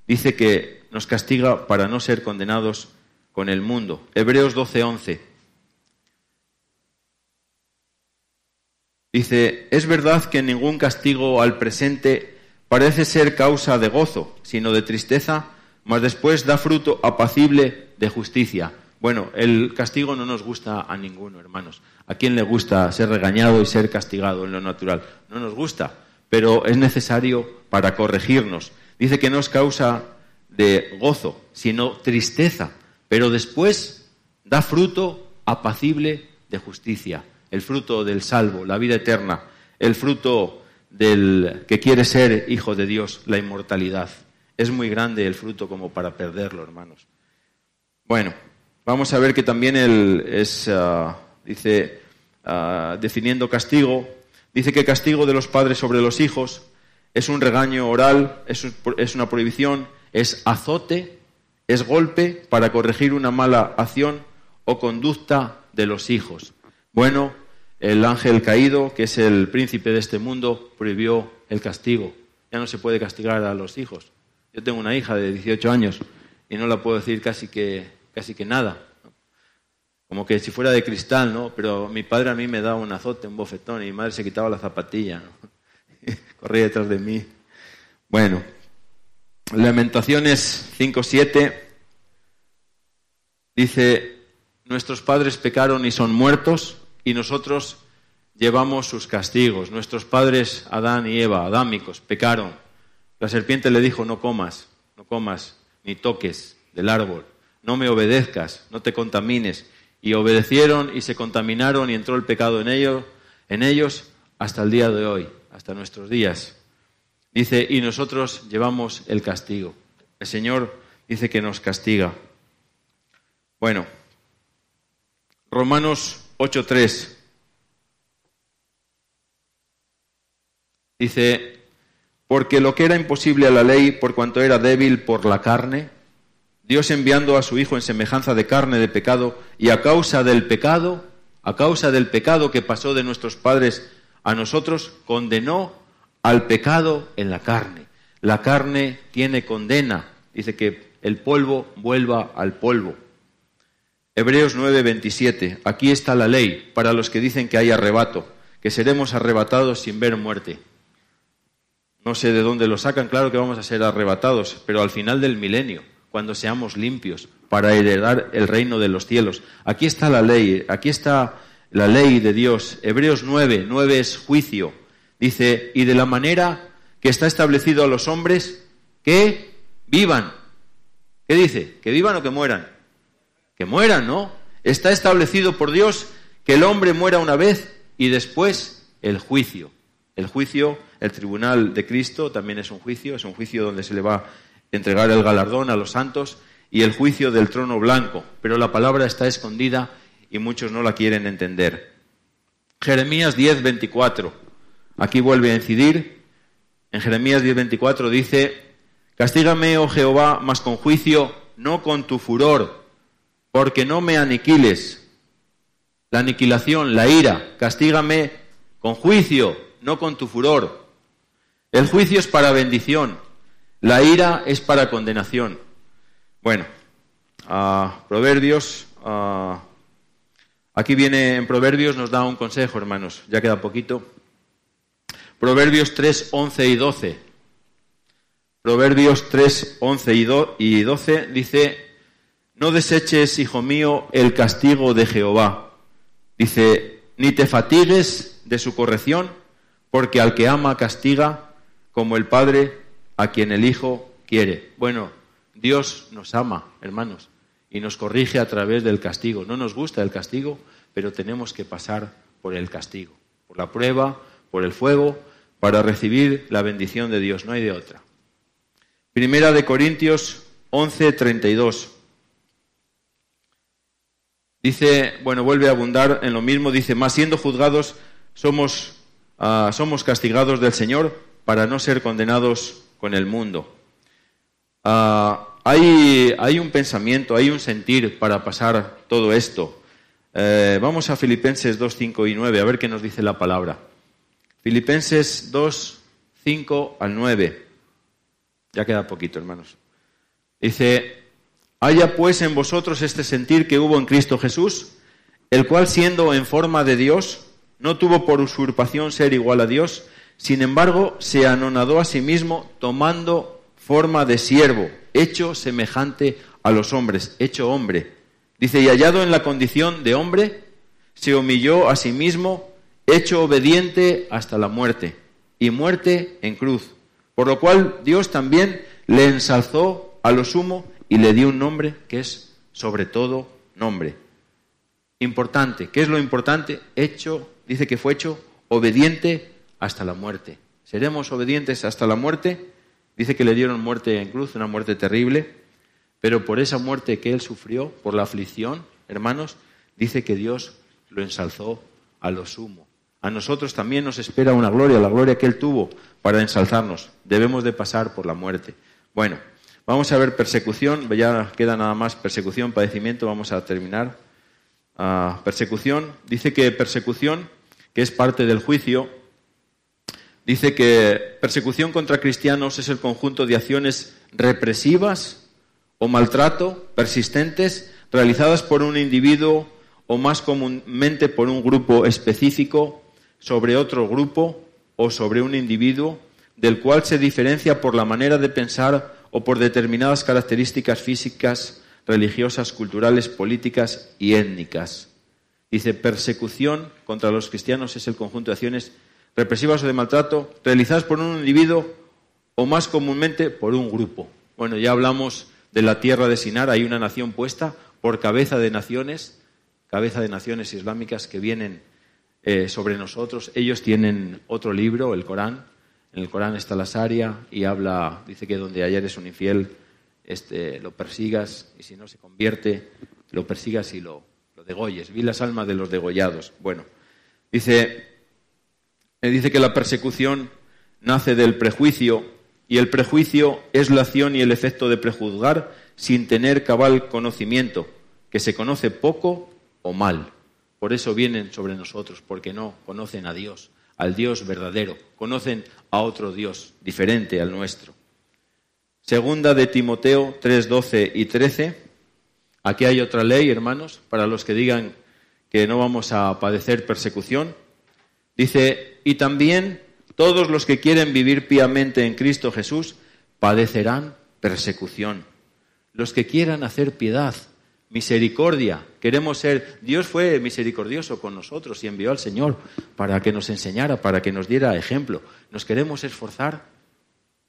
Dice que nos castiga para no ser condenados con el mundo. Hebreos 12:11. Dice, es verdad que ningún castigo al presente parece ser causa de gozo, sino de tristeza, mas después da fruto apacible de justicia. Bueno, el castigo no nos gusta a ninguno, hermanos. ¿A quién le gusta ser regañado y ser castigado en lo natural? No nos gusta, pero es necesario para corregirnos. Dice que no es causa de gozo, sino tristeza pero después da fruto apacible de justicia, el fruto del salvo, la vida eterna, el fruto del que quiere ser hijo de Dios, la inmortalidad. Es muy grande el fruto como para perderlo, hermanos. Bueno, vamos a ver que también él es, ah, dice, ah, definiendo castigo, dice que castigo de los padres sobre los hijos es un regaño oral, es una prohibición, es azote es golpe para corregir una mala acción o conducta de los hijos. Bueno, el ángel caído, que es el príncipe de este mundo, prohibió el castigo. Ya no se puede castigar a los hijos. Yo tengo una hija de 18 años y no la puedo decir casi que, casi que nada. Como que si fuera de cristal, ¿no? Pero mi padre a mí me daba un azote, un bofetón, y mi madre se quitaba la zapatilla, *laughs* Corría detrás de mí. Bueno, Lamentaciones 5.7 dice, nuestros padres pecaron y son muertos y nosotros llevamos sus castigos. Nuestros padres, Adán y Eva, adámicos, pecaron. La serpiente le dijo, no comas, no comas, ni toques del árbol, no me obedezcas, no te contamines. Y obedecieron y se contaminaron y entró el pecado en ellos, en ellos hasta el día de hoy, hasta nuestros días. Dice, y nosotros llevamos el castigo. El Señor dice que nos castiga. Bueno, Romanos 8.3 dice, porque lo que era imposible a la ley por cuanto era débil por la carne, Dios enviando a su Hijo en semejanza de carne de pecado, y a causa del pecado, a causa del pecado que pasó de nuestros padres a nosotros, condenó al pecado en la carne. La carne tiene condena. Dice que el polvo vuelva al polvo. Hebreos 9:27. Aquí está la ley para los que dicen que hay arrebato, que seremos arrebatados sin ver muerte. No sé de dónde lo sacan, claro que vamos a ser arrebatados, pero al final del milenio, cuando seamos limpios para heredar el reino de los cielos. Aquí está la ley, aquí está la ley de Dios. Hebreos 9, 9 es juicio. Dice, y de la manera que está establecido a los hombres que vivan. ¿Qué dice? ¿Que vivan o que mueran? Que mueran, ¿no? Está establecido por Dios que el hombre muera una vez y después el juicio. El juicio, el tribunal de Cristo también es un juicio, es un juicio donde se le va entregar el galardón a los santos y el juicio del trono blanco. Pero la palabra está escondida y muchos no la quieren entender. Jeremías 10, 24. Aquí vuelve a incidir. En Jeremías 10:24 dice, Castígame, oh Jehová, mas con juicio, no con tu furor, porque no me aniquiles. La aniquilación, la ira, castígame con juicio, no con tu furor. El juicio es para bendición, la ira es para condenación. Bueno, Proverbios, aquí viene en Proverbios, nos da un consejo, hermanos, ya queda poquito. Proverbios 3, 11 y 12. Proverbios 3, 11 y 12 dice, no deseches, hijo mío, el castigo de Jehová. Dice, ni te fatigues de su corrección, porque al que ama castiga, como el Padre a quien el Hijo quiere. Bueno, Dios nos ama, hermanos, y nos corrige a través del castigo. No nos gusta el castigo, pero tenemos que pasar por el castigo, por la prueba, por el fuego, para recibir la bendición de Dios, no hay de otra. Primera de Corintios 11, 32. Dice, bueno, vuelve a abundar en lo mismo, dice, más siendo juzgados somos, ah, somos castigados del Señor para no ser condenados con el mundo. Ah, hay, un pensamiento, hay un sentir para pasar todo esto. Eh, vamos a Filipenses 2, 5 y 9, a ver qué nos dice la palabra. Filipenses 2, 5 al 9. Ya queda poquito, hermanos. Dice, haya pues en vosotros este sentir que hubo en Cristo Jesús, el cual siendo en forma de Dios, no tuvo por usurpación ser igual a Dios, sin embargo se anonadó a sí mismo tomando forma de siervo, hecho semejante a los hombres, hecho hombre. Dice, y hallado en la condición de hombre, se humilló a sí mismo, hecho obediente hasta la muerte, y muerte en cruz. Por lo cual Dios también le ensalzó a lo sumo y le dio un nombre que es sobre todo nombre. Importante, ¿qué es lo importante? Hecho, dice que fue hecho obediente hasta la muerte. ¿Seremos obedientes hasta la muerte? Dice que le dieron muerte en cruz, una muerte terrible, pero por esa muerte que él sufrió, por la aflicción, hermanos, dice que Dios lo ensalzó a lo sumo. A nosotros también nos espera una gloria, la gloria que él tuvo para ensalzarnos. Debemos de pasar por la muerte. Bueno, vamos a ver persecución, ya queda nada más persecución, padecimiento, vamos a terminar. Ah, persecución, dice que persecución, que es parte del juicio, dice que persecución contra cristianos es el conjunto de acciones represivas o maltrato persistentes realizadas por un individuo o más comúnmente por un grupo específico sobre otro grupo o sobre un individuo del cual se diferencia por la manera de pensar o por determinadas características físicas, religiosas, culturales, políticas y étnicas. Dice, persecución contra los cristianos es el conjunto de acciones represivas o de maltrato realizadas por un individuo o más comúnmente por un grupo. Bueno, ya hablamos de la tierra de Sinar, hay una nación puesta por cabeza de naciones, cabeza de naciones islámicas que vienen eh, sobre nosotros. Ellos tienen otro libro, el Corán. En el Corán está la Saria y habla, dice que donde ayer es un infiel, este, lo persigas y si no se convierte, lo persigas y lo, lo degolles. Vi las almas de los degollados. Bueno, dice, dice que la persecución nace del prejuicio y el prejuicio es la acción y el efecto de prejuzgar sin tener cabal conocimiento, que se conoce poco o mal. Por eso vienen sobre nosotros, porque no conocen a Dios, al Dios verdadero, conocen a otro Dios diferente al nuestro. Segunda de Timoteo 3, 12 y 13. Aquí hay otra ley, hermanos, para los que digan que no vamos a padecer persecución. Dice, y también todos los que quieren vivir piamente en Cristo Jesús padecerán persecución. Los que quieran hacer piedad misericordia. Queremos ser, Dios fue misericordioso con nosotros y envió al Señor para que nos enseñara, para que nos diera ejemplo. Nos queremos esforzar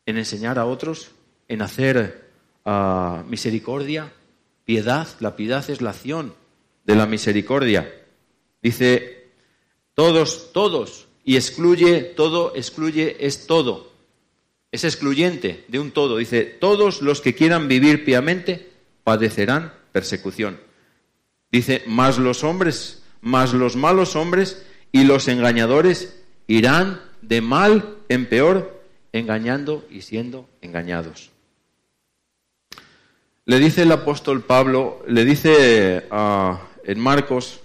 en enseñar a otros, en hacer ah, misericordia, piedad. La piedad es la acción de la misericordia. Dice, todos, todos, y excluye, todo, excluye, es todo. Es excluyente de un todo. Dice, todos los que quieran vivir piamente padecerán persecución. Dice, más los hombres, más los malos hombres y los engañadores irán de mal en peor, engañando y siendo engañados. Le dice el apóstol Pablo, le dice en Marcos,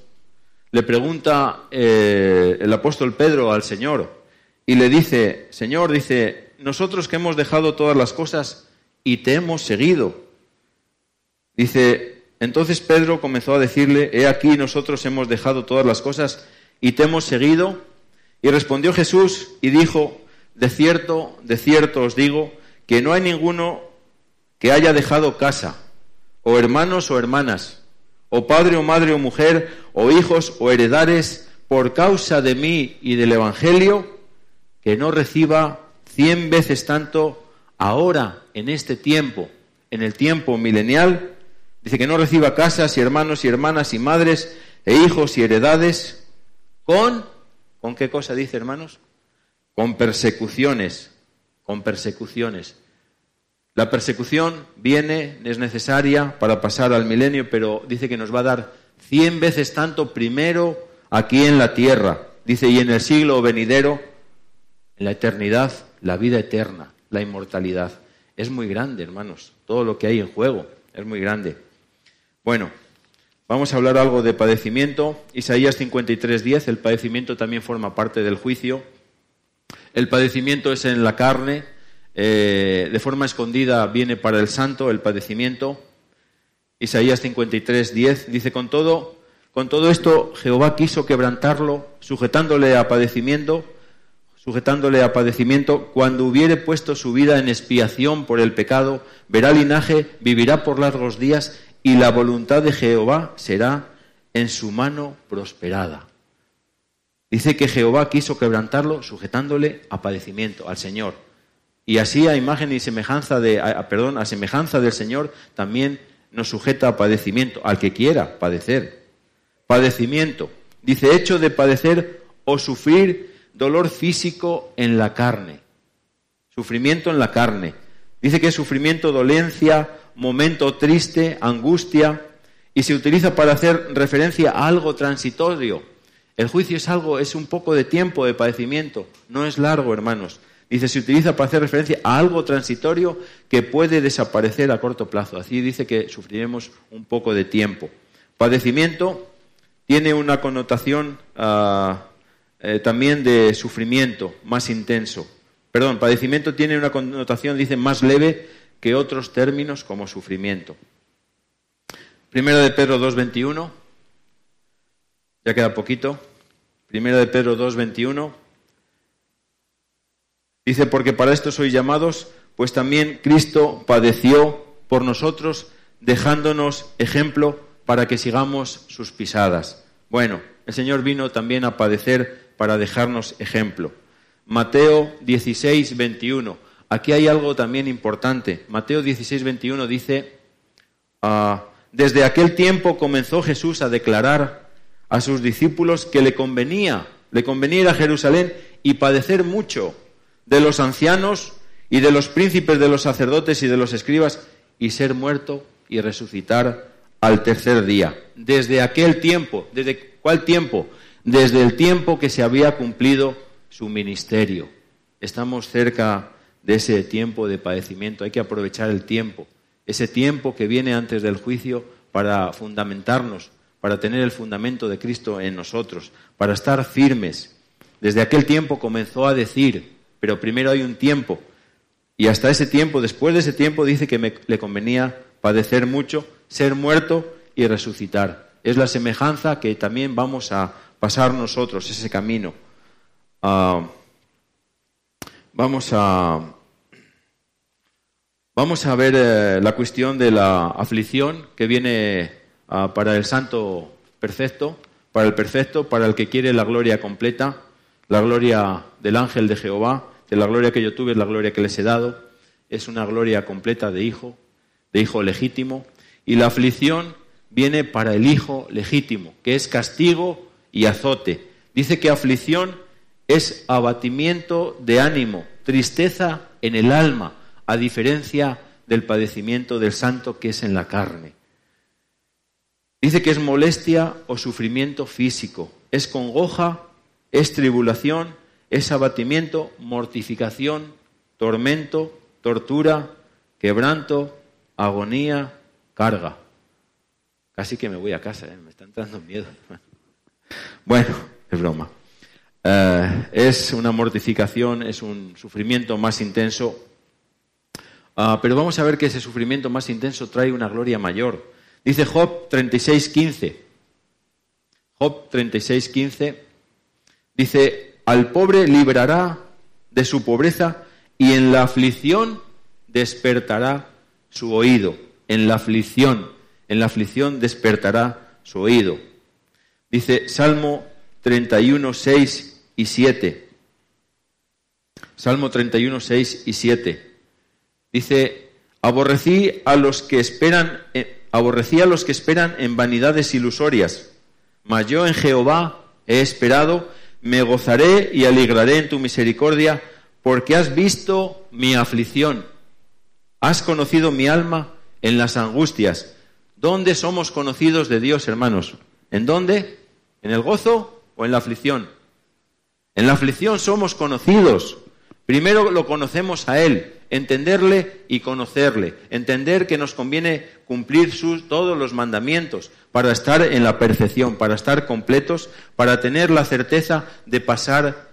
le pregunta eh, el apóstol Pedro al Señor y le dice, Señor, dice, nosotros que hemos dejado todas las cosas y te hemos seguido. Dice, entonces Pedro comenzó a decirle, he aquí nosotros hemos dejado todas las cosas y te hemos seguido. Y respondió Jesús y dijo, de cierto, de cierto os digo, que no hay ninguno que haya dejado casa, o hermanos o hermanas, o padre o madre o mujer, o hijos o heredares, por causa de mí y del Evangelio, que no reciba cien veces tanto ahora, en este tiempo, en el tiempo milenial, Dice que no reciba casas y hermanos y hermanas y madres e hijos y heredades con, ¿con qué cosa dice hermanos? Con persecuciones, con persecuciones. La persecución viene, es necesaria para pasar al milenio, pero dice que nos va a dar cien veces tanto primero aquí en la tierra. Dice, y en el siglo venidero, en la eternidad, la vida eterna, la inmortalidad. Es muy grande, hermanos, todo lo que hay en juego es muy grande. Bueno, vamos a hablar algo de padecimiento. Isaías 53:10, el padecimiento también forma parte del juicio. El padecimiento es en la carne, eh, de forma escondida viene para el santo el padecimiento. Isaías 53, 10 dice, con todo, con todo esto Jehová quiso quebrantarlo, sujetándole a padecimiento, sujetándole a padecimiento, cuando hubiere puesto su vida en expiación por el pecado, verá linaje, vivirá por largos días, y la voluntad de Jehová será en su mano prosperada. Dice que Jehová quiso quebrantarlo sujetándole a padecimiento, al Señor. Y así a imagen y semejanza de, perdón, a semejanza del Señor también nos sujeta a padecimiento, al que quiera padecer. Padecimiento. Dice, hecho de padecer o sufrir dolor físico en la carne. Sufrimiento en la carne. Dice que es sufrimiento, dolencia, momento triste, angustia, y se utiliza para hacer referencia a algo transitorio. El juicio es algo, es un poco de tiempo de padecimiento, no es largo, hermanos. Dice, se utiliza para hacer referencia a algo transitorio que puede desaparecer a corto plazo. Así dice que sufriremos un poco de tiempo. Padecimiento tiene una connotación ah, eh, también de sufrimiento más intenso. Perdón, padecimiento tiene una connotación, dice, más leve que otros términos como sufrimiento. Primero de Pedro 2.21, ya queda poquito. Primero de Pedro 2.21. Dice, porque para esto sois llamados, pues también Cristo padeció por nosotros, dejándonos ejemplo para que sigamos sus pisadas. Bueno, el Señor vino también a padecer para dejarnos ejemplo. Mateo 16, 21. Aquí hay algo también importante. Mateo 16, 21 dice, ah, desde aquel tiempo comenzó Jesús a declarar a sus discípulos que le convenía, le convenía ir a Jerusalén y padecer mucho de los ancianos y de los príncipes de los sacerdotes y de los escribas, y ser muerto y resucitar al tercer día. Desde aquel tiempo, ¿desde cuál tiempo? Desde el tiempo que se había cumplido su ministerio. Estamos cerca de ese tiempo de padecimiento, hay que aprovechar el tiempo, ese tiempo que viene antes del juicio para fundamentarnos, para tener el fundamento de Cristo en nosotros, para estar firmes. Desde aquel tiempo comenzó a decir, pero primero hay un tiempo. Y hasta ese tiempo, después de ese tiempo, dice que me, le convenía padecer mucho, ser muerto y resucitar. Es la semejanza que también vamos a pasar nosotros, ese camino. Ah, vamos a vamos a ver eh, la cuestión de la aflicción que viene ah, para el santo perfecto, para el perfecto, para el que quiere la gloria completa, la gloria del ángel de Jehová la gloria que yo tuve es la gloria que les he dado. Es una gloria completa de hijo, de hijo legítimo. Y la aflicción viene para el hijo legítimo, que es castigo y azote. Dice que aflicción es abatimiento de ánimo, tristeza en el alma, a diferencia del padecimiento del santo que es en la carne. Dice que es molestia o sufrimiento físico, es congoja, es tribulación es abatimiento, mortificación, tormento, tortura, quebranto, agonía, carga. Casi que me voy a casa, ¿eh? me está entrando miedo. *laughs* Bueno, es broma. Eh, es una mortificación, es un sufrimiento más intenso. Ah, pero vamos a ver que ese sufrimiento más intenso trae una gloria mayor. Dice Job 36.15. Job 36.15 dice, al pobre librará de su pobreza y en la aflicción despertará su oído. En la aflicción, en la aflicción despertará su oído. Dice Salmo 31, 6 y 7. Salmo 31, 6 y 7. Dice, aborrecí a los que esperan, eh, aborrecí a los que esperan en vanidades ilusorias, mas yo en Jehová he esperado me gozaré y alegraré en tu misericordia, porque has visto mi aflicción. Has conocido mi alma en las angustias. ¿Dónde somos conocidos de Dios, hermanos? ¿En dónde? ¿En el gozo o en la aflicción? En la aflicción somos conocidos. Primero lo conocemos a Él, entenderle y conocerle, entender que nos conviene cumplir sus, todos los mandamientos para estar en la perfección, para estar completos, para tener la certeza de pasar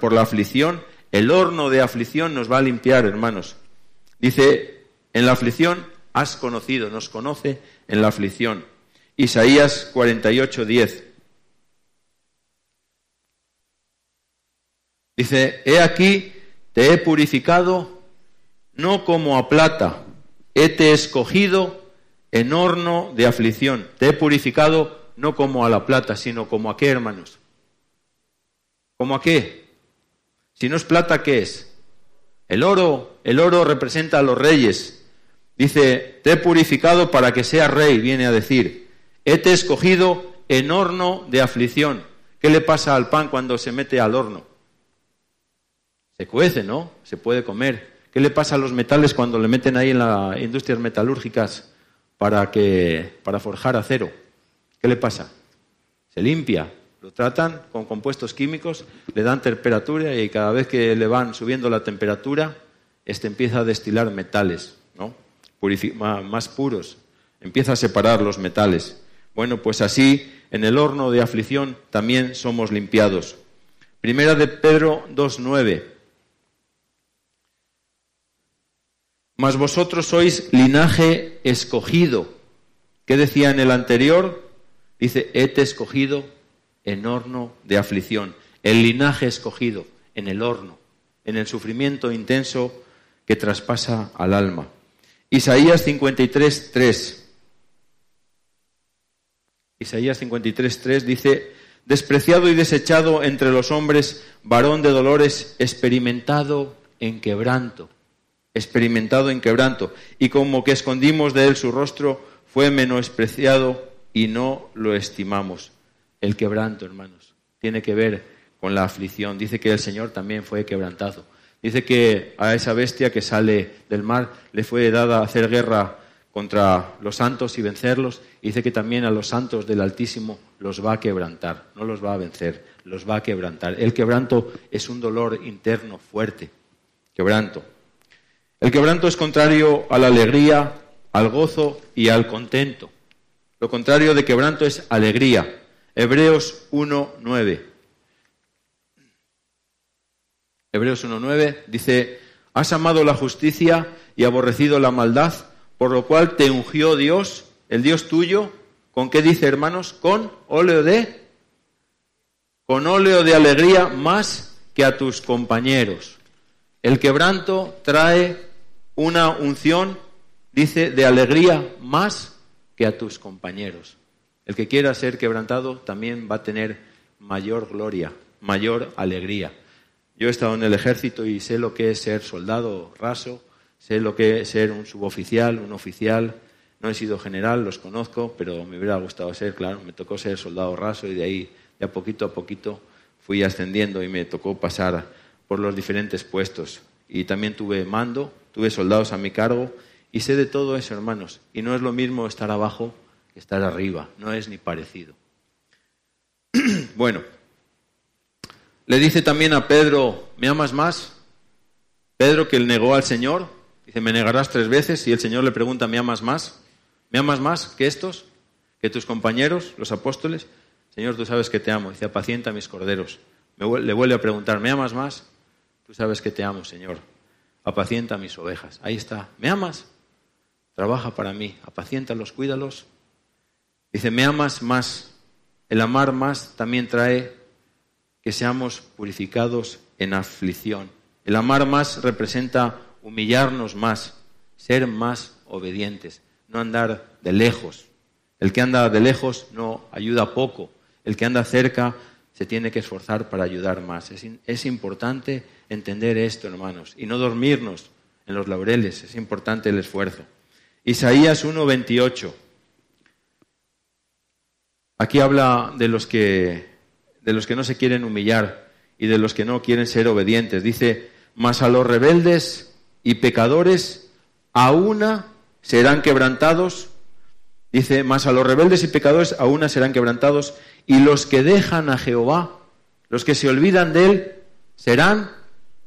por la aflicción. El horno de aflicción nos va a limpiar, hermanos. Dice, en la aflicción has conocido, nos conoce en la aflicción. Isaías 48, 10. Dice, he aquí, te he purificado no como a plata, he te escogido en horno de aflicción, te he purificado no como a la plata, sino como a qué, hermanos. ¿Como a qué? Si no es plata, ¿qué es? El oro, el oro representa a los reyes. Dice, te he purificado para que seas rey, viene a decir. He te escogido en horno de aflicción. ¿Qué le pasa al pan cuando se mete al horno? Se cuece, ¿no? Se puede comer. ¿Qué le pasa a los metales cuando le meten ahí en las industrias metalúrgicas para, que, para forjar acero? ¿Qué le pasa? Se limpia, lo tratan con compuestos químicos, le dan temperatura y cada vez que le van subiendo la temperatura, este empieza a destilar metales, ¿no? más puros, empieza a separar los metales. Bueno, pues así en el horno de aflicción también somos limpiados. Primera de Pedro 2.9. Mas vosotros sois linaje escogido. ¿Qué decía en el anterior? Dice, hete escogido en horno de aflicción. El linaje escogido en el horno, en el sufrimiento intenso que traspasa al alma. Isaías 53, 3. Isaías 53, 3 dice, despreciado y desechado entre los hombres, varón de dolores, experimentado en quebranto experimentado en quebranto, y como que escondimos de él su rostro, fue menospreciado y no lo estimamos. El quebranto, hermanos, tiene que ver con la aflicción. Dice que el Señor también fue quebrantado. Dice que a esa bestia que sale del mar le fue dada hacer guerra contra los santos y vencerlos. dice que también a los santos del Altísimo los va a quebrantar, no los va a vencer, los va a quebrantar. El quebranto es un dolor interno fuerte. Quebranto. El quebranto es contrario a la alegría, al gozo y al contento. Lo contrario de quebranto es alegría. Hebreos 1.9. Hebreos 1.9 dice, has amado la justicia y aborrecido la maldad, por lo cual te ungió Dios, el Dios tuyo, ¿con qué dice hermanos? Con óleo de, con óleo de alegría más que a tus compañeros. El quebranto trae una unción, dice, de alegría más que a tus compañeros. El que quiera ser quebrantado también va a tener mayor gloria, mayor alegría. Yo he estado en el ejército y sé lo que es ser soldado raso, sé lo que es ser un suboficial, un oficial. No he sido general, los conozco, pero me hubiera gustado ser, claro, me tocó ser soldado raso y de ahí, ya poquito a poquito, fui ascendiendo y me tocó pasar por los diferentes puestos. Y también tuve mando, tuve soldados a mi cargo y sé de todo eso, hermanos. Y no es lo mismo estar abajo que estar arriba, no es ni parecido. *clears throat* bueno, le dice también a Pedro, ¿me amas más? Pedro que él negó al Señor, dice, me negarás tres veces y el Señor le pregunta, ¿me amas más? ¿Me amas más que estos? ¿Que tus compañeros, los apóstoles? Señor, tú sabes que te amo. Dice, apacienta mis corderos. le vuelve a preguntar, ¿me amas más? Sabes que te amo, Señor apacienta mis ovejas. Ahí está. ¿Me amas? Trabaja para mí. Apaciéntalos, cuídalos. Dice, ¿me amas más? El amar más también trae que seamos purificados en aflicción. El amar más representa humillarnos más, ser más obedientes, no andar de lejos. El que anda de lejos no ayuda poco. El que anda cerca se tiene que esforzar para ayudar más. Es, importante entender esto, hermanos, y no dormirnos en los laureles. Es importante el esfuerzo. Isaías 1:28. Aquí habla de los que de los que no se quieren humillar y de los que no quieren ser obedientes. Dice, "Mas a los rebeldes y pecadores a una serán quebrantados, dice, más a los rebeldes y pecadores a una serán quebrantados, y los que dejan a Jehová, los que se olvidan de él, serán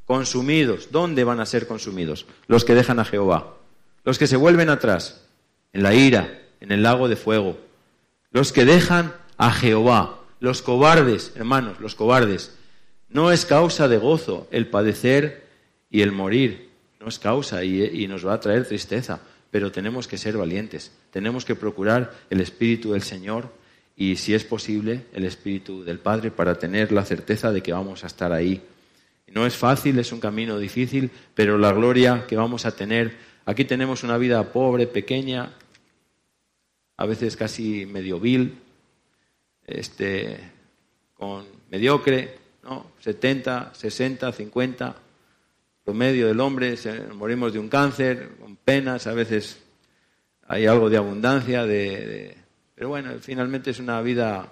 consumidos. ¿Dónde van a ser consumidos? Los que dejan a Jehová. Los que se vuelven atrás, en la ira, en el lago de fuego. Los que dejan a Jehová. Los cobardes, hermanos, los cobardes. No es causa de gozo el padecer y el morir. No es causa y, nos va a traer tristeza. Pero tenemos que ser valientes. Tenemos que procurar el Espíritu del Señor y, si es posible, el Espíritu del Padre para tener la certeza de que vamos a estar ahí no es fácil, es un camino difícil, pero la gloria que vamos a tener. Aquí tenemos una vida pobre, pequeña, a veces casi medio vil, este, con mediocre, ¿no? 70, 60, 50, promedio del hombre, morimos de un cáncer, con penas, a veces hay algo de abundancia, de, pero bueno, finalmente es una vida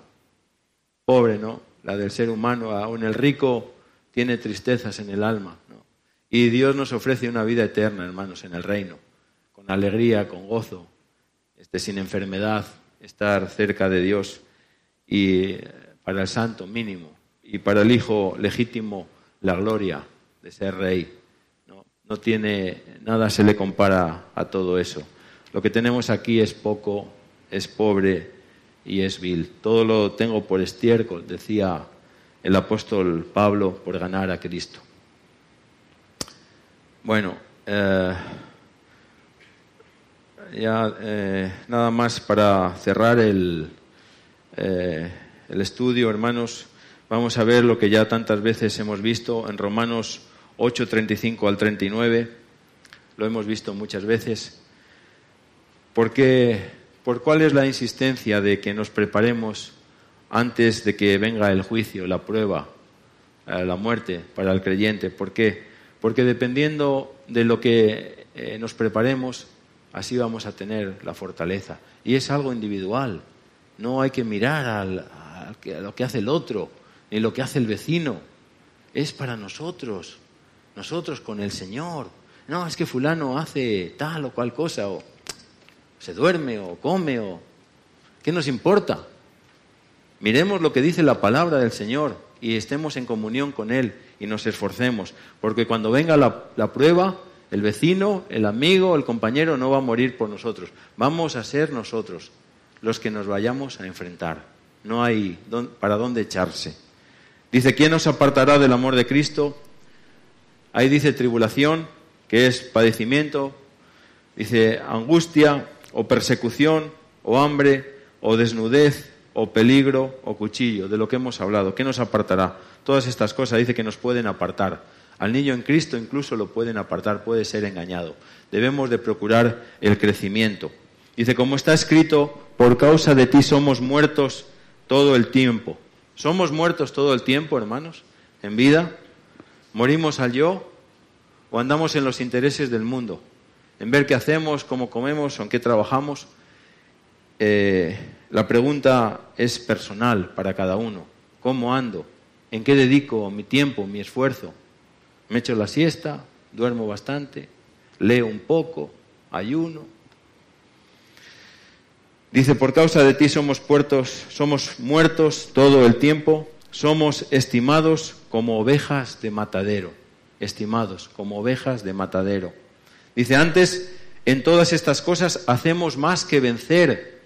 pobre, ¿no? La del ser humano, aún el rico tiene tristezas en el alma. Y Dios nos ofrece una vida eterna, hermanos, en el reino, con alegría, con gozo, este, sin enfermedad, estar cerca de Dios. Y eh, para el santo mínimo, y para el hijo legítimo, la gloria de ser rey. No, no tiene, nada se le compara a todo eso. Lo que tenemos aquí es poco, es pobre y es vil. Todo lo tengo por estiércol, decía el apóstol Pablo por ganar a Cristo. Bueno, eh, ya eh, nada más para cerrar el, eh, el estudio, hermanos, vamos a ver lo que ya tantas veces hemos visto en Romanos 8, 35 al 39, lo hemos visto muchas veces. ¿Por qué, ¿Por cuál es la insistencia de que nos preparemos antes de que venga el juicio, la prueba, eh, la muerte para el creyente. ¿Por qué? Porque dependiendo de lo que eh, nos preparemos, así vamos a tener la fortaleza. Y es algo individual. No hay que mirar a lo que hace el otro, ni lo que hace el vecino. Es para nosotros, nosotros con el Señor. No, es que fulano hace tal o cual cosa, o se duerme, o come, o... ¿Qué nos importa? Miremos lo que dice la palabra del Señor y estemos en comunión con Él y nos esforcemos, porque cuando venga la, prueba, el vecino, el amigo, el compañero no va a morir por nosotros. Vamos a ser nosotros los que nos vayamos a enfrentar. No hay para dónde echarse. Dice, ¿quién nos apartará del amor de Cristo? Ahí dice tribulación, que es padecimiento. Dice angustia o persecución o hambre o desnudez o peligro o cuchillo, de lo que hemos hablado. ¿Qué nos apartará? Todas estas cosas dice que nos pueden apartar. Al niño en Cristo incluso lo pueden apartar, puede ser engañado. Debemos de procurar el crecimiento. Dice, como está escrito, por causa de ti somos muertos todo el tiempo. ¿Somos muertos todo el tiempo, hermanos? En vida. ¿Morimos al yo o andamos en los intereses del mundo? En ver qué hacemos, cómo comemos, en qué trabajamos. Eh, la pregunta es personal para cada uno. ¿Cómo ando? ¿En qué dedico mi tiempo, mi esfuerzo? ¿Me echo la siesta? ¿Duermo bastante? ¿Leo un poco? ¿Ayuno? Dice, por causa de ti somos puertos, somos muertos todo el tiempo, somos estimados como ovejas de matadero, estimados como ovejas de matadero. Dice, antes, en todas estas cosas hacemos más que vencer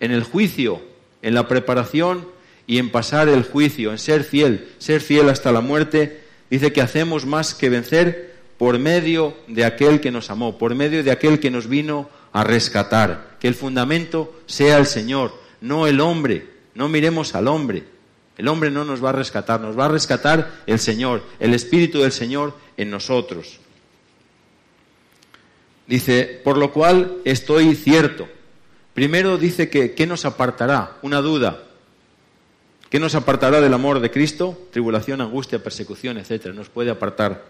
en el juicio, en la preparación y en pasar el juicio, en ser fiel, ser fiel hasta la muerte, dice que hacemos más que vencer por medio de aquel que nos amó, por medio de aquel que nos vino a rescatar. Que el fundamento sea el Señor, no el hombre. No miremos al hombre. El hombre no nos va a rescatar, nos va a rescatar el Señor, el Espíritu del Señor en nosotros. Dice, por lo cual estoy cierto Primero dice que ¿qué nos apartará? Una duda. ¿Qué nos apartará del amor de Cristo? Tribulación, angustia, persecución, etcétera. Nos puede apartar.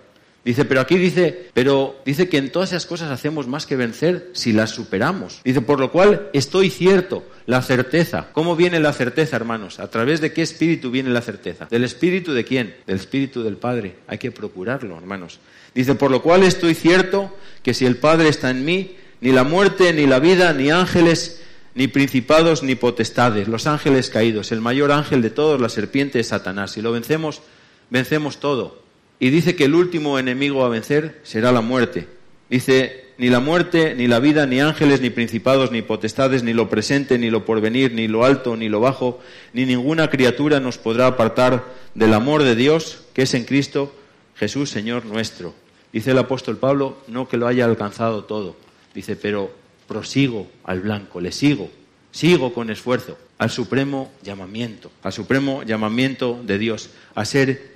Dice, pero aquí dice, pero dice que en todas esas cosas hacemos más que vencer si las superamos. Dice, por lo cual estoy cierto, la certeza. ¿Cómo viene la certeza, hermanos? ¿A través de qué espíritu viene la certeza? ¿Del espíritu de quién? Del espíritu del Padre. Hay que procurarlo, hermanos. Dice, por lo cual estoy cierto que si el Padre está en mí, ni la muerte, ni la vida, ni ángeles, ni principados, ni potestades, los ángeles caídos, el mayor ángel de todos, la serpiente es Satanás. Si lo vencemos, vencemos todo. Y dice que el último enemigo a vencer será la muerte. Dice, ni la muerte, ni la vida, ni ángeles, ni principados, ni potestades, ni lo presente, ni lo porvenir, ni lo alto, ni lo bajo, ni ninguna criatura nos podrá apartar del amor de Dios que es en Cristo Jesús, Señor nuestro. Dice el apóstol Pablo, no que lo haya alcanzado todo. Dice, pero prosigo al blanco, le sigo, sigo con esfuerzo al supremo llamamiento, al supremo llamamiento de Dios, a ser